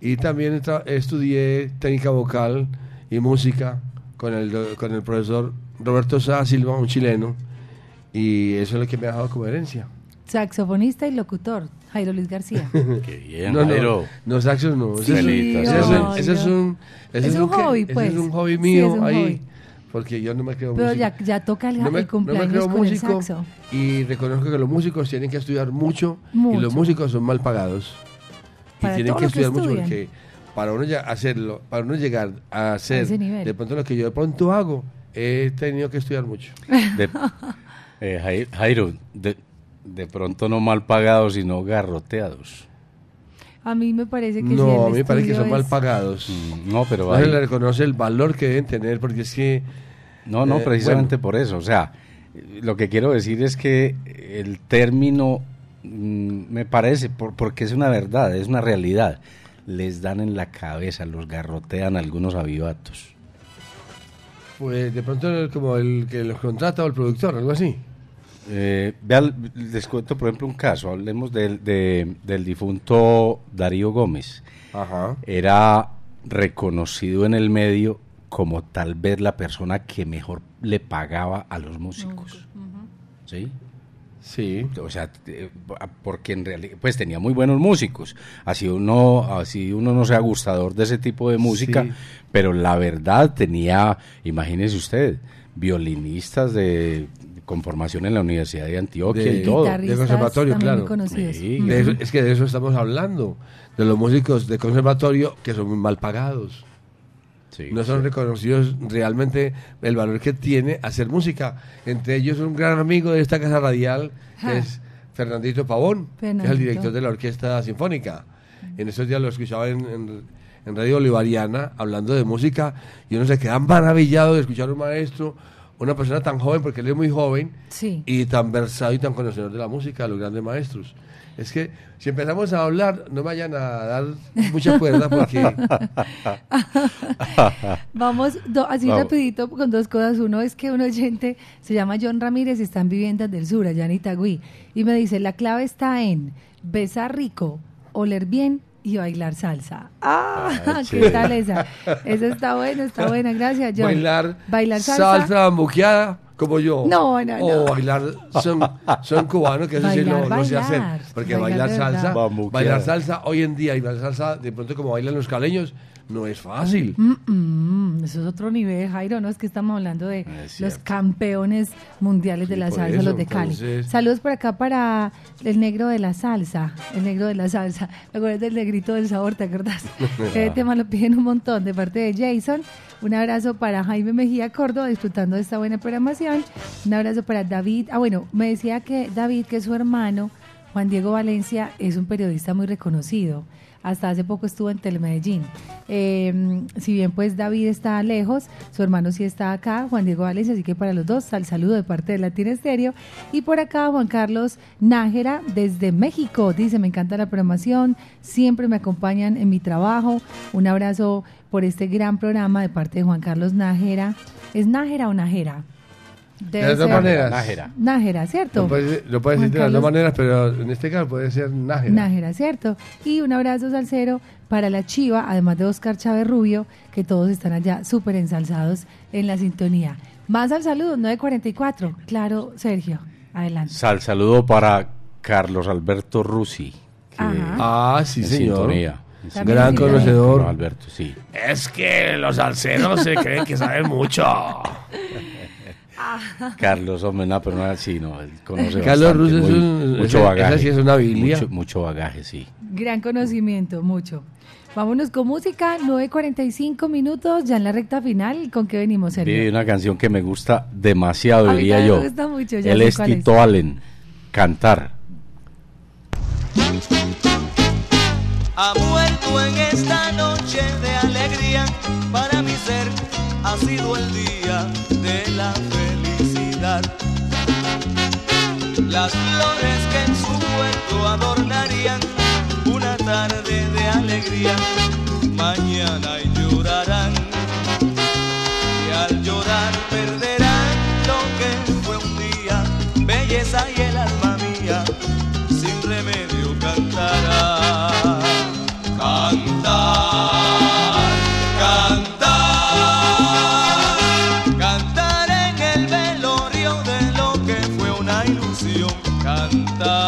Y también estudié técnica vocal y música con el, con el profesor Roberto Sá Silva, un chileno. Y eso es lo que me ha dejado como herencia. Saxofonista y locutor. Jairo Luis García. Qué bien, no, Jairo. no, no, saxos no. Sí, Ese es- ese es, ese un, ese Es un que- hobby, ese pues. es un hobby Sí, mío es un ahí. hobby. Porque yo no me creo Pero músico. ya, ya toca el, no me, el no me cumpleaños con el músico saxo. y reconozco que los músicos tienen que estudiar mucho, y Mucho. los músicos son mal pagados. Y Para tienen todo que lo que estudiar mucho porque para uno ya hacerlo, para uno llegar a hacer ese nivel. de pronto lo que yo de pronto hago, he tenido que estudiar mucho. De- eh, Jai- Jairo, de, de pronto no mal pagados, sino garroteados. A mí me parece que sí, No, a mí me parece que son mal pagados. Mm, No, pero No se hay- le reconoce el valor que deben tener porque es que No, no, Eh, precisamente bueno. por eso. O sea, lo que quiero decir es que el término mm, me parece, por- porque es una verdad, es una realidad. Les dan en la cabeza, los garrotean algunos avivatos. Pues de pronto como el que los contrata o el productor, algo así. Eh, vean, les cuento, por ejemplo, un caso. Hablemos del, de- del difunto Darío Gómez. Ajá. Era reconocido en el medio como tal vez la persona que mejor le pagaba a los músicos. ¿Sí? Sí. O sea, eh, porque en realidad, pues tenía muy buenos músicos. Así uno, así uno no sea gustador de ese tipo de música, Sí. pero la verdad tenía, imagínese usted, violinistas de con formación en la Universidad de Antioquia De- y todo. De conservatorio, claro. Sí. Mm. De eso- es que de eso estamos hablando, de los músicos de conservatorio que son muy mal pagados. Sí, no son reconocidos realmente el valor que tiene hacer música. Entre ellos un gran amigo de esta casa radial, que es Fernandito Pavón, que es el Fernandito. director de la Orquesta Sinfónica. En esos días lo escuchaba en, en- en Radio Bolivariana hablando de música y uno se queda maravillado de escuchar a un maestro, una persona tan joven, porque él es muy joven, Sí. y tan versado y tan conocedor de la música, de los grandes maestros. Es que si empezamos a hablar, no me vayan a dar mucha cuerda porque Vamos, do- así Vamos. rapidito con dos cosas. Uno es que un oyente se llama John Ramírez y está en Viviendas del Sur, allá en Itagüí. Y me dice, la clave está en besar rico, oler bien y bailar salsa. ¡Ah! Ah, ¿Qué chévere. tal esa? Esa está buena, está buena, gracias John. bailar, Bailar salsa. salsa bambuqueada como yo. No, no, O no. bailar son, son cubanos, que eso sí Bailar, no, no sé hacer. bailar. Porque Bailar bailar, salsa, bailar salsa hoy en día y bailar salsa de pronto como bailan los caleños, no es fácil. Mm, mm, eso es otro nivel, Jairo, ¿no? Es que estamos hablando de Es los campeones mundiales de la salsa, eso, los de Cali. entonces- Saludos por acá para el negro de la salsa, el negro de la salsa. ¿Te acuerdas del negrito del sabor, te acuerdas? Ese tema lo piden un montón de parte de Jason. Un abrazo para Jaime Mejía Córdoba, disfrutando de esta buena programación. Un abrazo para David. Ah, bueno, me decía que David, que es su hermano, Juan Diego Valencia es un periodista muy reconocido. Hasta hace poco estuvo en Telemedellín. Eh, si bien pues David está lejos, su hermano sí está acá, Juan Diego Valencia, así que para los dos, al saludo de parte de Latina Estéreo. Y por acá Juan Carlos Nájera desde México, dice, me encanta la programación, siempre me acompañan en mi trabajo. Un abrazo por este gran programa de parte de Juan Carlos Nájera. ¿Es Nájera o Nájera? De las dos ser- maneras. Nájera. Nájera, ¿cierto? Lo puedes, lo puedes decir de las dos maneras, pero en este caso puede ser Nájera. Nájera, ¿cierto? Y un abrazo salsero para la Chiva, además de Oscar Chávez Rubio, que todos están allá súper ensalzados en la sintonía. Más al saludo, 944. Claro, Sergio, adelante. Sal saludo para Carlos Alberto Rusi. Ah, sí, señor. sintonía. También Gran sí, conocedor. Alberto, sí. Es que los salseros se creen que saben mucho. Carlos, hombre, no, pero no así, no, él conoce Carlos bastante, Rusi es un- mucho bagaje. esa sí es una Biblia. Mucho, mucho bagaje, sí. Gran conocimiento, mucho. Vámonos con música, 9.45 minutos, ya en la recta final. ¿Con qué venimos, Sergio? Vive una canción que me gusta demasiado, A diría yo. me gusta mucho, ya Él es es. Allen, Cantar. ha muerto en esta noche de alegría. Para mi ser ha sido el día de la Las flores que en su huerto adornarían una tarde de alegría, mañana llorarán. Y al llorar perderán lo que fue un día, belleza y el alma mía, sin remedio cantará. Cantar, 딱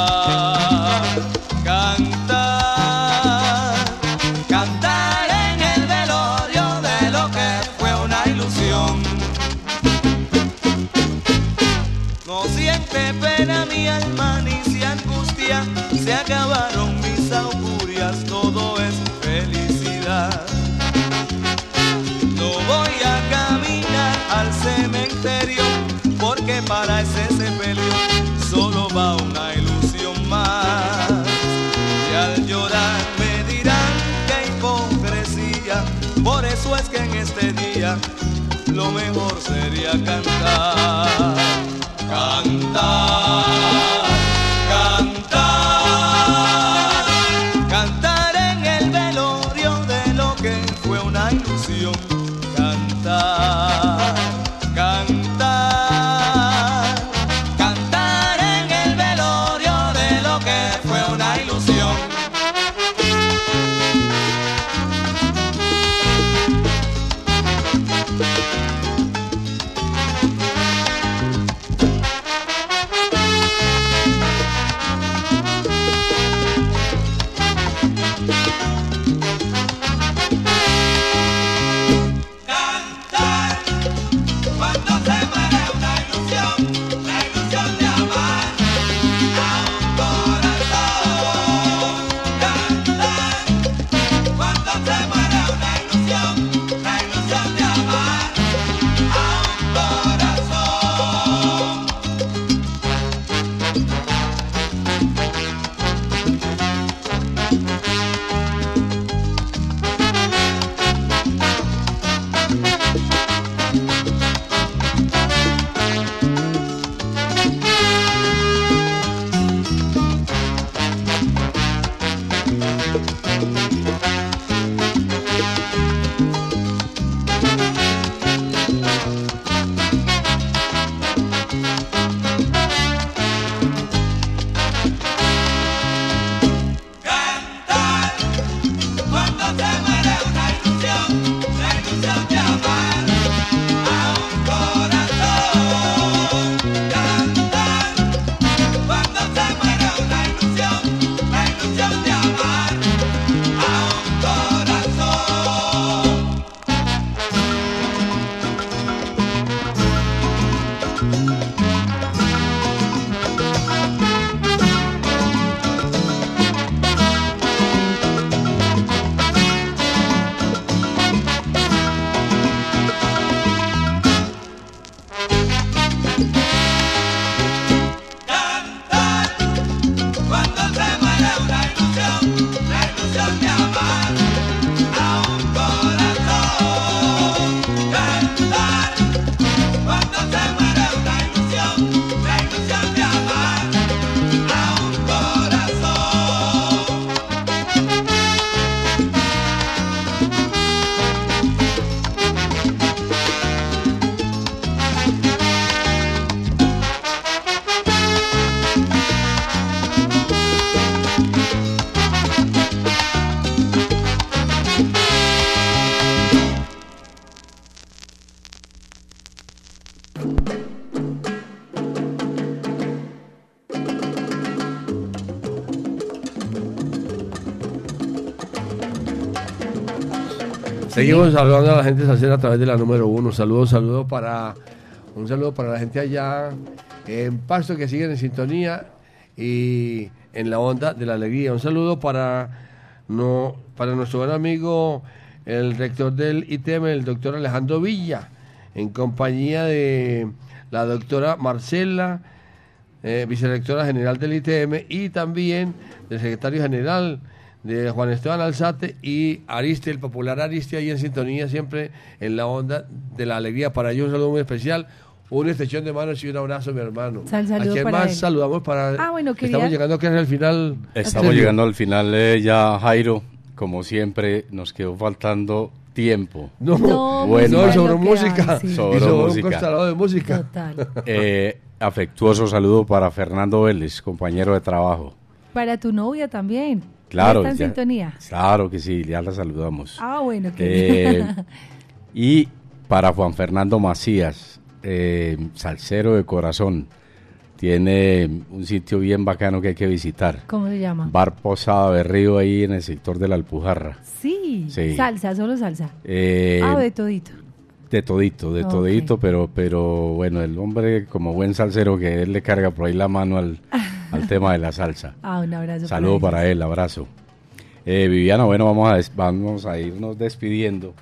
Saludando a la gente salsera a través de la número uno. Saludos, saludos para un saludo para la gente allá en Pasto que siguen en sintonía y en la onda de la alegría. Un saludo para no para nuestro buen amigo el rector del ITM, el doctor Alejandro Villa, en compañía de la doctora Marcela, eh, vicerectora general del ITM, y también del secretario general de Juan Esteban Alzate y Ariste, el popular Ariste, ahí en sintonía siempre en la onda de la alegría. Para ellos un saludo muy especial, una extensión de manos y un abrazo, mi hermano. Sal- saludo ¿A quién para más él. saludamos para...? Ah, bueno, quería- Estamos llegando casi al final. Estamos Sergio. llegando al final eh, ya, Jairo. Como siempre, nos quedó faltando tiempo. No, No, bueno, música sobre es que música. hay, sí. Y Sobre sobre un música. constrador de música. Total. Eh, afectuoso saludo para Fernando Vélez, compañero de trabajo. Para tu novia también. Claro, ¿Está en ya- sintonía? Claro que sí, ya la saludamos. Ah, bueno, que Eh, y para Juan Fernando Macías, eh, salsero de corazón, tiene un sitio bien bacano que hay que visitar. ¿Cómo se llama? Bar Posada de Río ahí en el sector de la Alpujarra. Sí, Sí. salsa, solo salsa. Eh, ah, de todito. De todito, de todito, pero, pero bueno, el hombre como buen salsero que él le carga por ahí la mano al, al tema de la salsa. Ah, un abrazo. Saludo para él, abrazo. Eh, Viviana, bueno, vamos a, des- vamos a irnos despidiendo.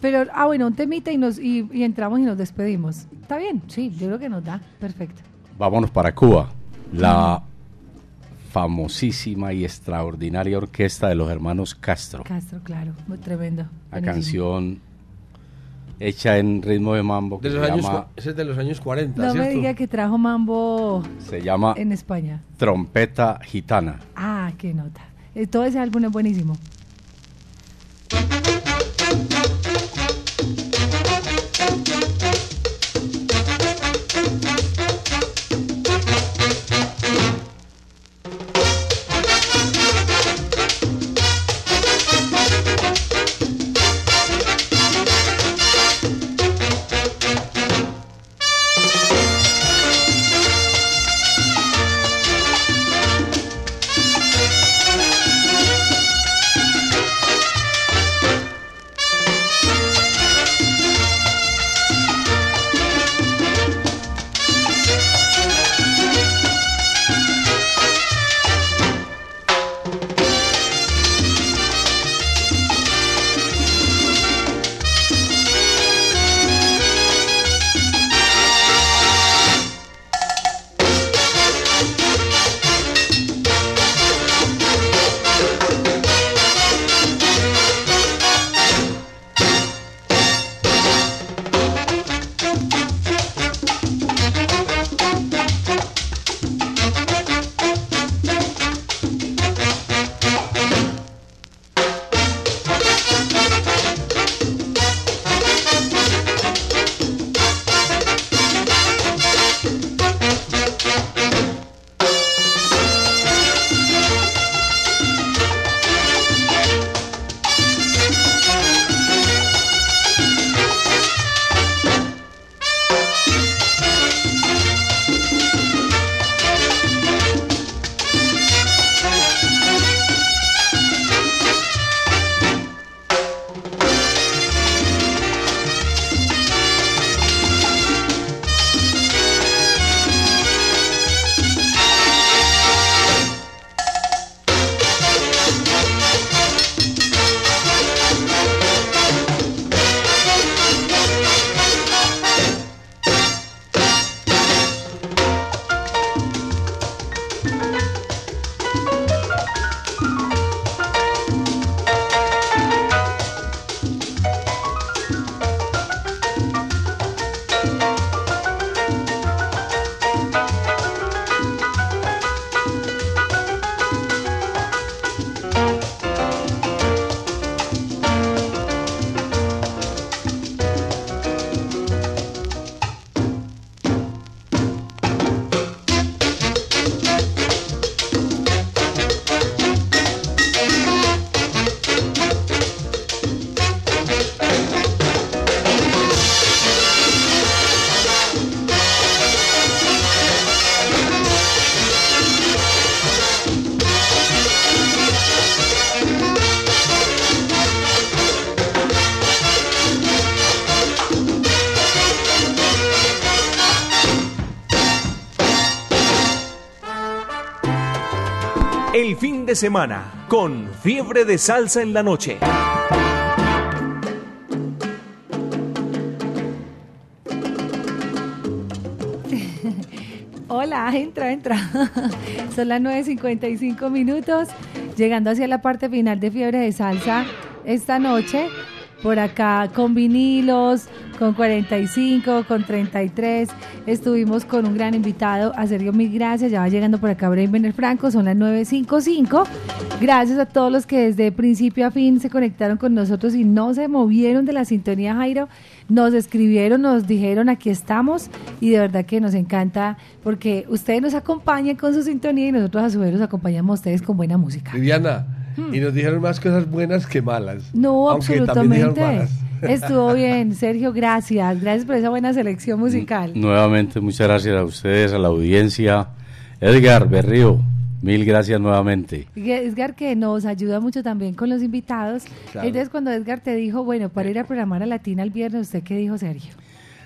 Pero, ah, bueno, un temita y, nos, y, y entramos y nos despedimos. Está bien, sí, yo creo que nos da. Perfecto. Vámonos para Cuba. La famosísima y extraordinaria orquesta de los hermanos Castro. Castro, claro, muy tremendo. La buenísimo. canción hecha en ritmo de mambo que De los se, años, llama, ese es de los años 40, No me ¿cierto? diga que trajo mambo se llama en España. Trompeta Gitana. Ah, qué nota. Eh, todo ese álbum es buenísimo. Semana con Fiebre de Salsa en la Noche. Hola, entra, entra. Son las 9.55 minutos, llegando hacia la parte final de Fiebre de Salsa esta noche. Por acá con vinilos, con 45, con 33. Estuvimos con un gran invitado, a Sergio, mil gracias. Ya va llegando por acá Brain Franco, son las 9.55. Gracias a todos los que desde principio a fin se conectaron con nosotros y no se movieron de la sintonía, Jairo. Nos escribieron, nos dijeron aquí estamos y de verdad que nos encanta porque ustedes nos acompañan con su sintonía y nosotros a su vez los acompañamos a ustedes con buena música. Viviana, y nos dijeron más cosas buenas que malas. No, aunque también dijeron absolutamente. malas. Estuvo bien, Sergio, gracias. Gracias por esa buena selección musical. Nuevamente, muchas gracias a ustedes, a la audiencia. Edgar Berrío, mil gracias nuevamente. Edgar que nos ayuda mucho también con los invitados. Claro. Entonces cuando Edgar te dijo, bueno, para ir a programar a Latina el viernes, ¿usted qué dijo, Sergio?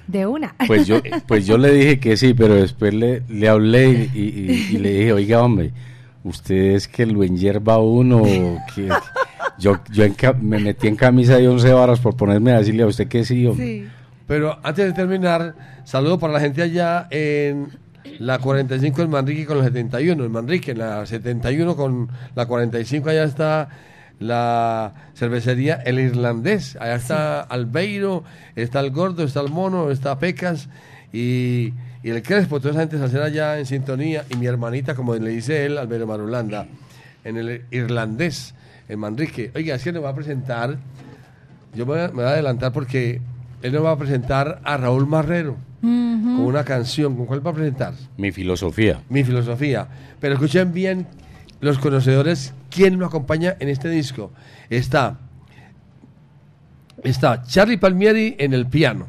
De una. Pues yo, pues yo le dije que sí, pero después le, le hablé y, y- y le dije, oiga, hombre, usted es que lo enyerba uno. que yo yo en me metí en camisa de 11 varas por ponerme a decirle a usted que sí. hombre. Pero antes de terminar, saludo para la gente allá en la 45 en Manrique con la 71. En Manrique, en la 71 con la 45, allá está la cervecería El Irlandés. Allá está Albeiro, está el Gordo, está el Mono, está Pecas y, y el Crespo. Toda esa gente se hace allá en sintonía. Y mi hermanita, como le dice él, Albeiro Marulanda, en el Irlandés, en Manrique. Oiga, es que nos va a presentar yo me voy, a, me voy a adelantar porque él nos va a presentar a Raúl Marrero con una canción. ¿Con cuál va a presentar? Mi filosofía. Mi filosofía. Pero escuchen bien los conocedores quién nos acompaña en este disco. Está, está Charlie Palmieri en el piano,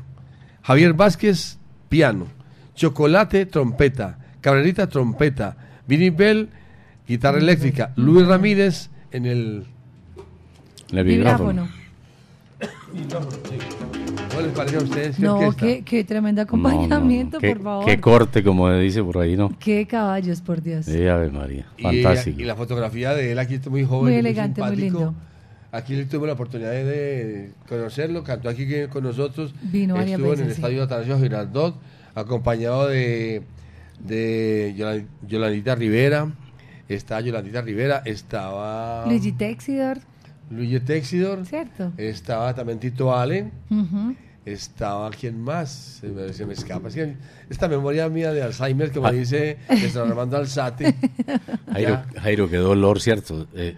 Javier Vázquez, piano, Chocolate, trompeta, Cabrerita, trompeta, Vinny Bell, guitarra eléctrica, Luis Ramírez en el... En el vibráfono. ¿Cómo les parece a ustedes? ¿Qué No, qué, qué tremendo No, no, no. acompañamiento, Qué- por favor. Qué corte, como dice por ahí, ¿no? Qué caballos, por Dios. Sí, Ave María. Y, Fantástico. y la fotografía de él aquí está muy joven, Muy muy, elegante, muy simpático. lindo. Aquí tuve la oportunidad de, conocerlo, cantó aquí con nosotros. Vino varias Estuvo en el veces, sí. estadio Atanasio Girardot, acompañado de, de Yolandita Rivera. Está Yolandita Rivera, estaba Luigi Texidor, Luigi Texidor, ¿cierto? estaba también Tito Allen, estaba quién más, se me, se me escapa. Es que esta memoria mía de Alzheimer, como Ah. dice Néstor Armando Alzate. Jairo, Jairo, qué dolor, ¿cierto? Eh,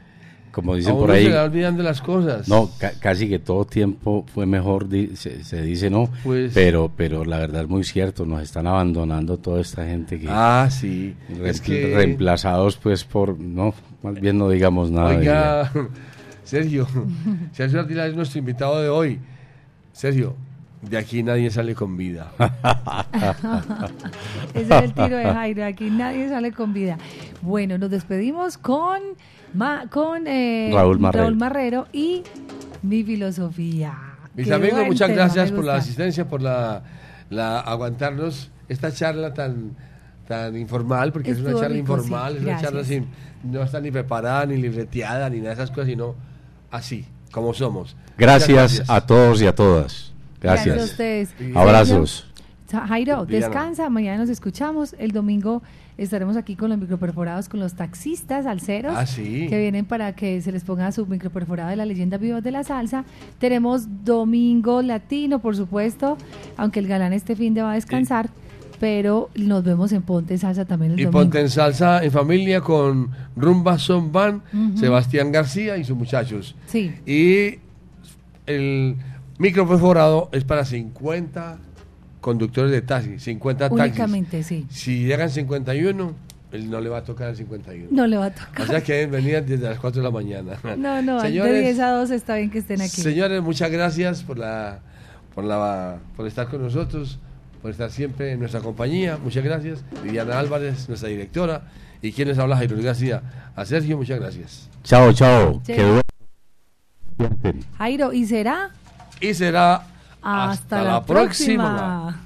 como dicen por ahí. se las cosas. No, ca- casi que todo tiempo fue mejor, di- se, se dice no, Pues- pero pero la verdad es muy cierto, nos están abandonando toda esta gente que... Ah, sí. reempl- Es que- Reemplazados pues por... No, más bien no digamos nada. Oiga, Sergio, Sergio Ardila es nuestro invitado de hoy. Sergio, de aquí nadie sale con vida. Ese es el tiro de Jairo. Aquí nadie sale con vida. Bueno, nos despedimos con, ma- con eh, Raúl Marrero. Marrero y mi filosofía. Mis Qué amigos, muchas gracias por la asistencia, por la, la aguantarnos esta charla tan tan informal, porque es Estuvo una charla rico, sí. informal, es una Gracias. charla sin, no está ni preparada, ni libreteada, ni nada de esas cosas, sino así, como somos. Gracias, Muchas a todos y a todas. Gracias Gracias. a ustedes. Abrazos. Jairo, descansa, mañana nos escuchamos. El domingo estaremos aquí con los microperforados, con los taxistas alceros Ah, sí. que vienen para que se les ponga su microperforado de la leyenda viva de la salsa. Tenemos domingo latino, por supuesto, aunque el galán este fin de va a descansar, pero nos vemos en Ponte Salsa también el Y domingo. ponte en salsa en familia con Rumba Son Van. Sebastián García y sus muchachos. Sí. Y el micro perforado es para 50 conductores de taxi, 50 taxis. Únicamente, sí. Si llegan 51, él no le va a tocar el 51. No le va a tocar. O sea que venir desde las 4 de la mañana. No, no, de Señores, 10 a 2 está bien que estén aquí. Señores, muchas gracias por la, por la, por estar con nosotros, por estar siempre en nuestra compañía. Muchas gracias. Viviana Álvarez, nuestra directora, y quien les habla, Jairo Luis García. A Sergio, muchas gracias. Chao, chao. Chao. Que. Jairo, ¿y será? Y será Hasta, la próxima.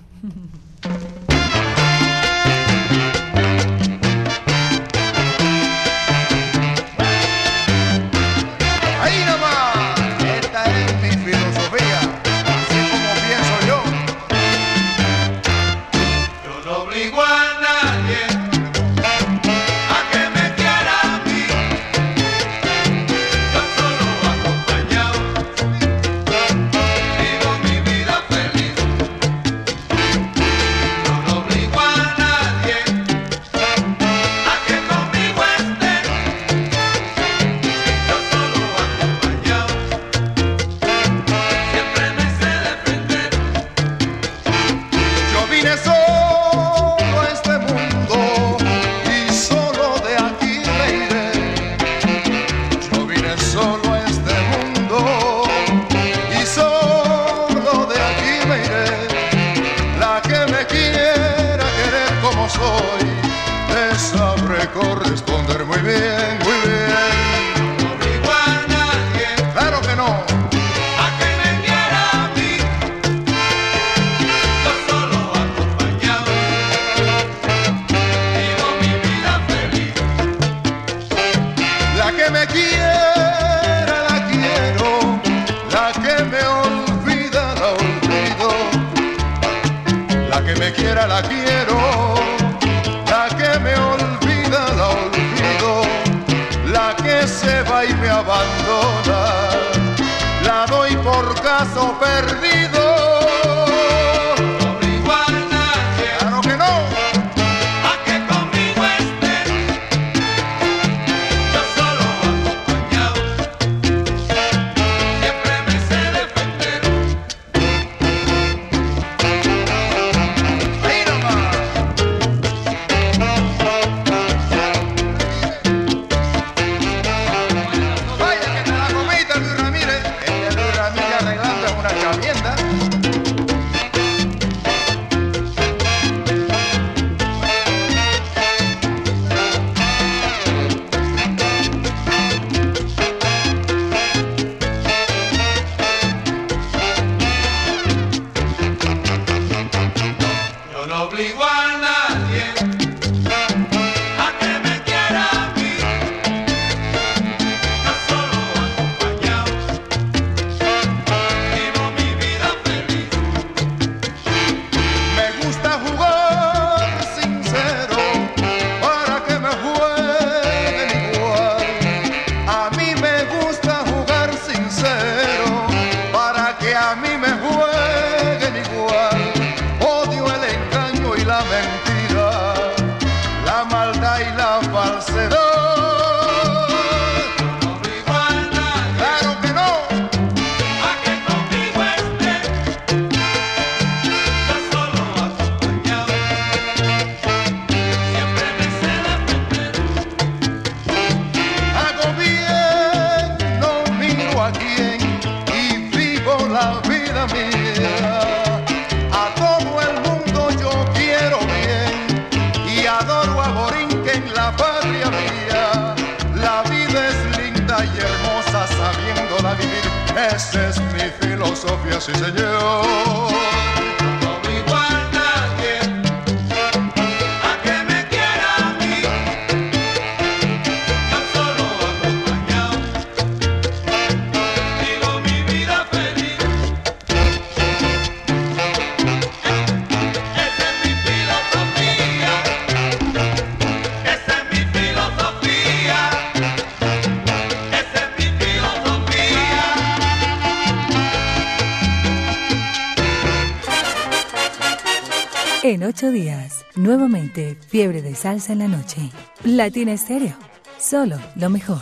Salsa en la noche. Latina Estéreo, solo lo mejor.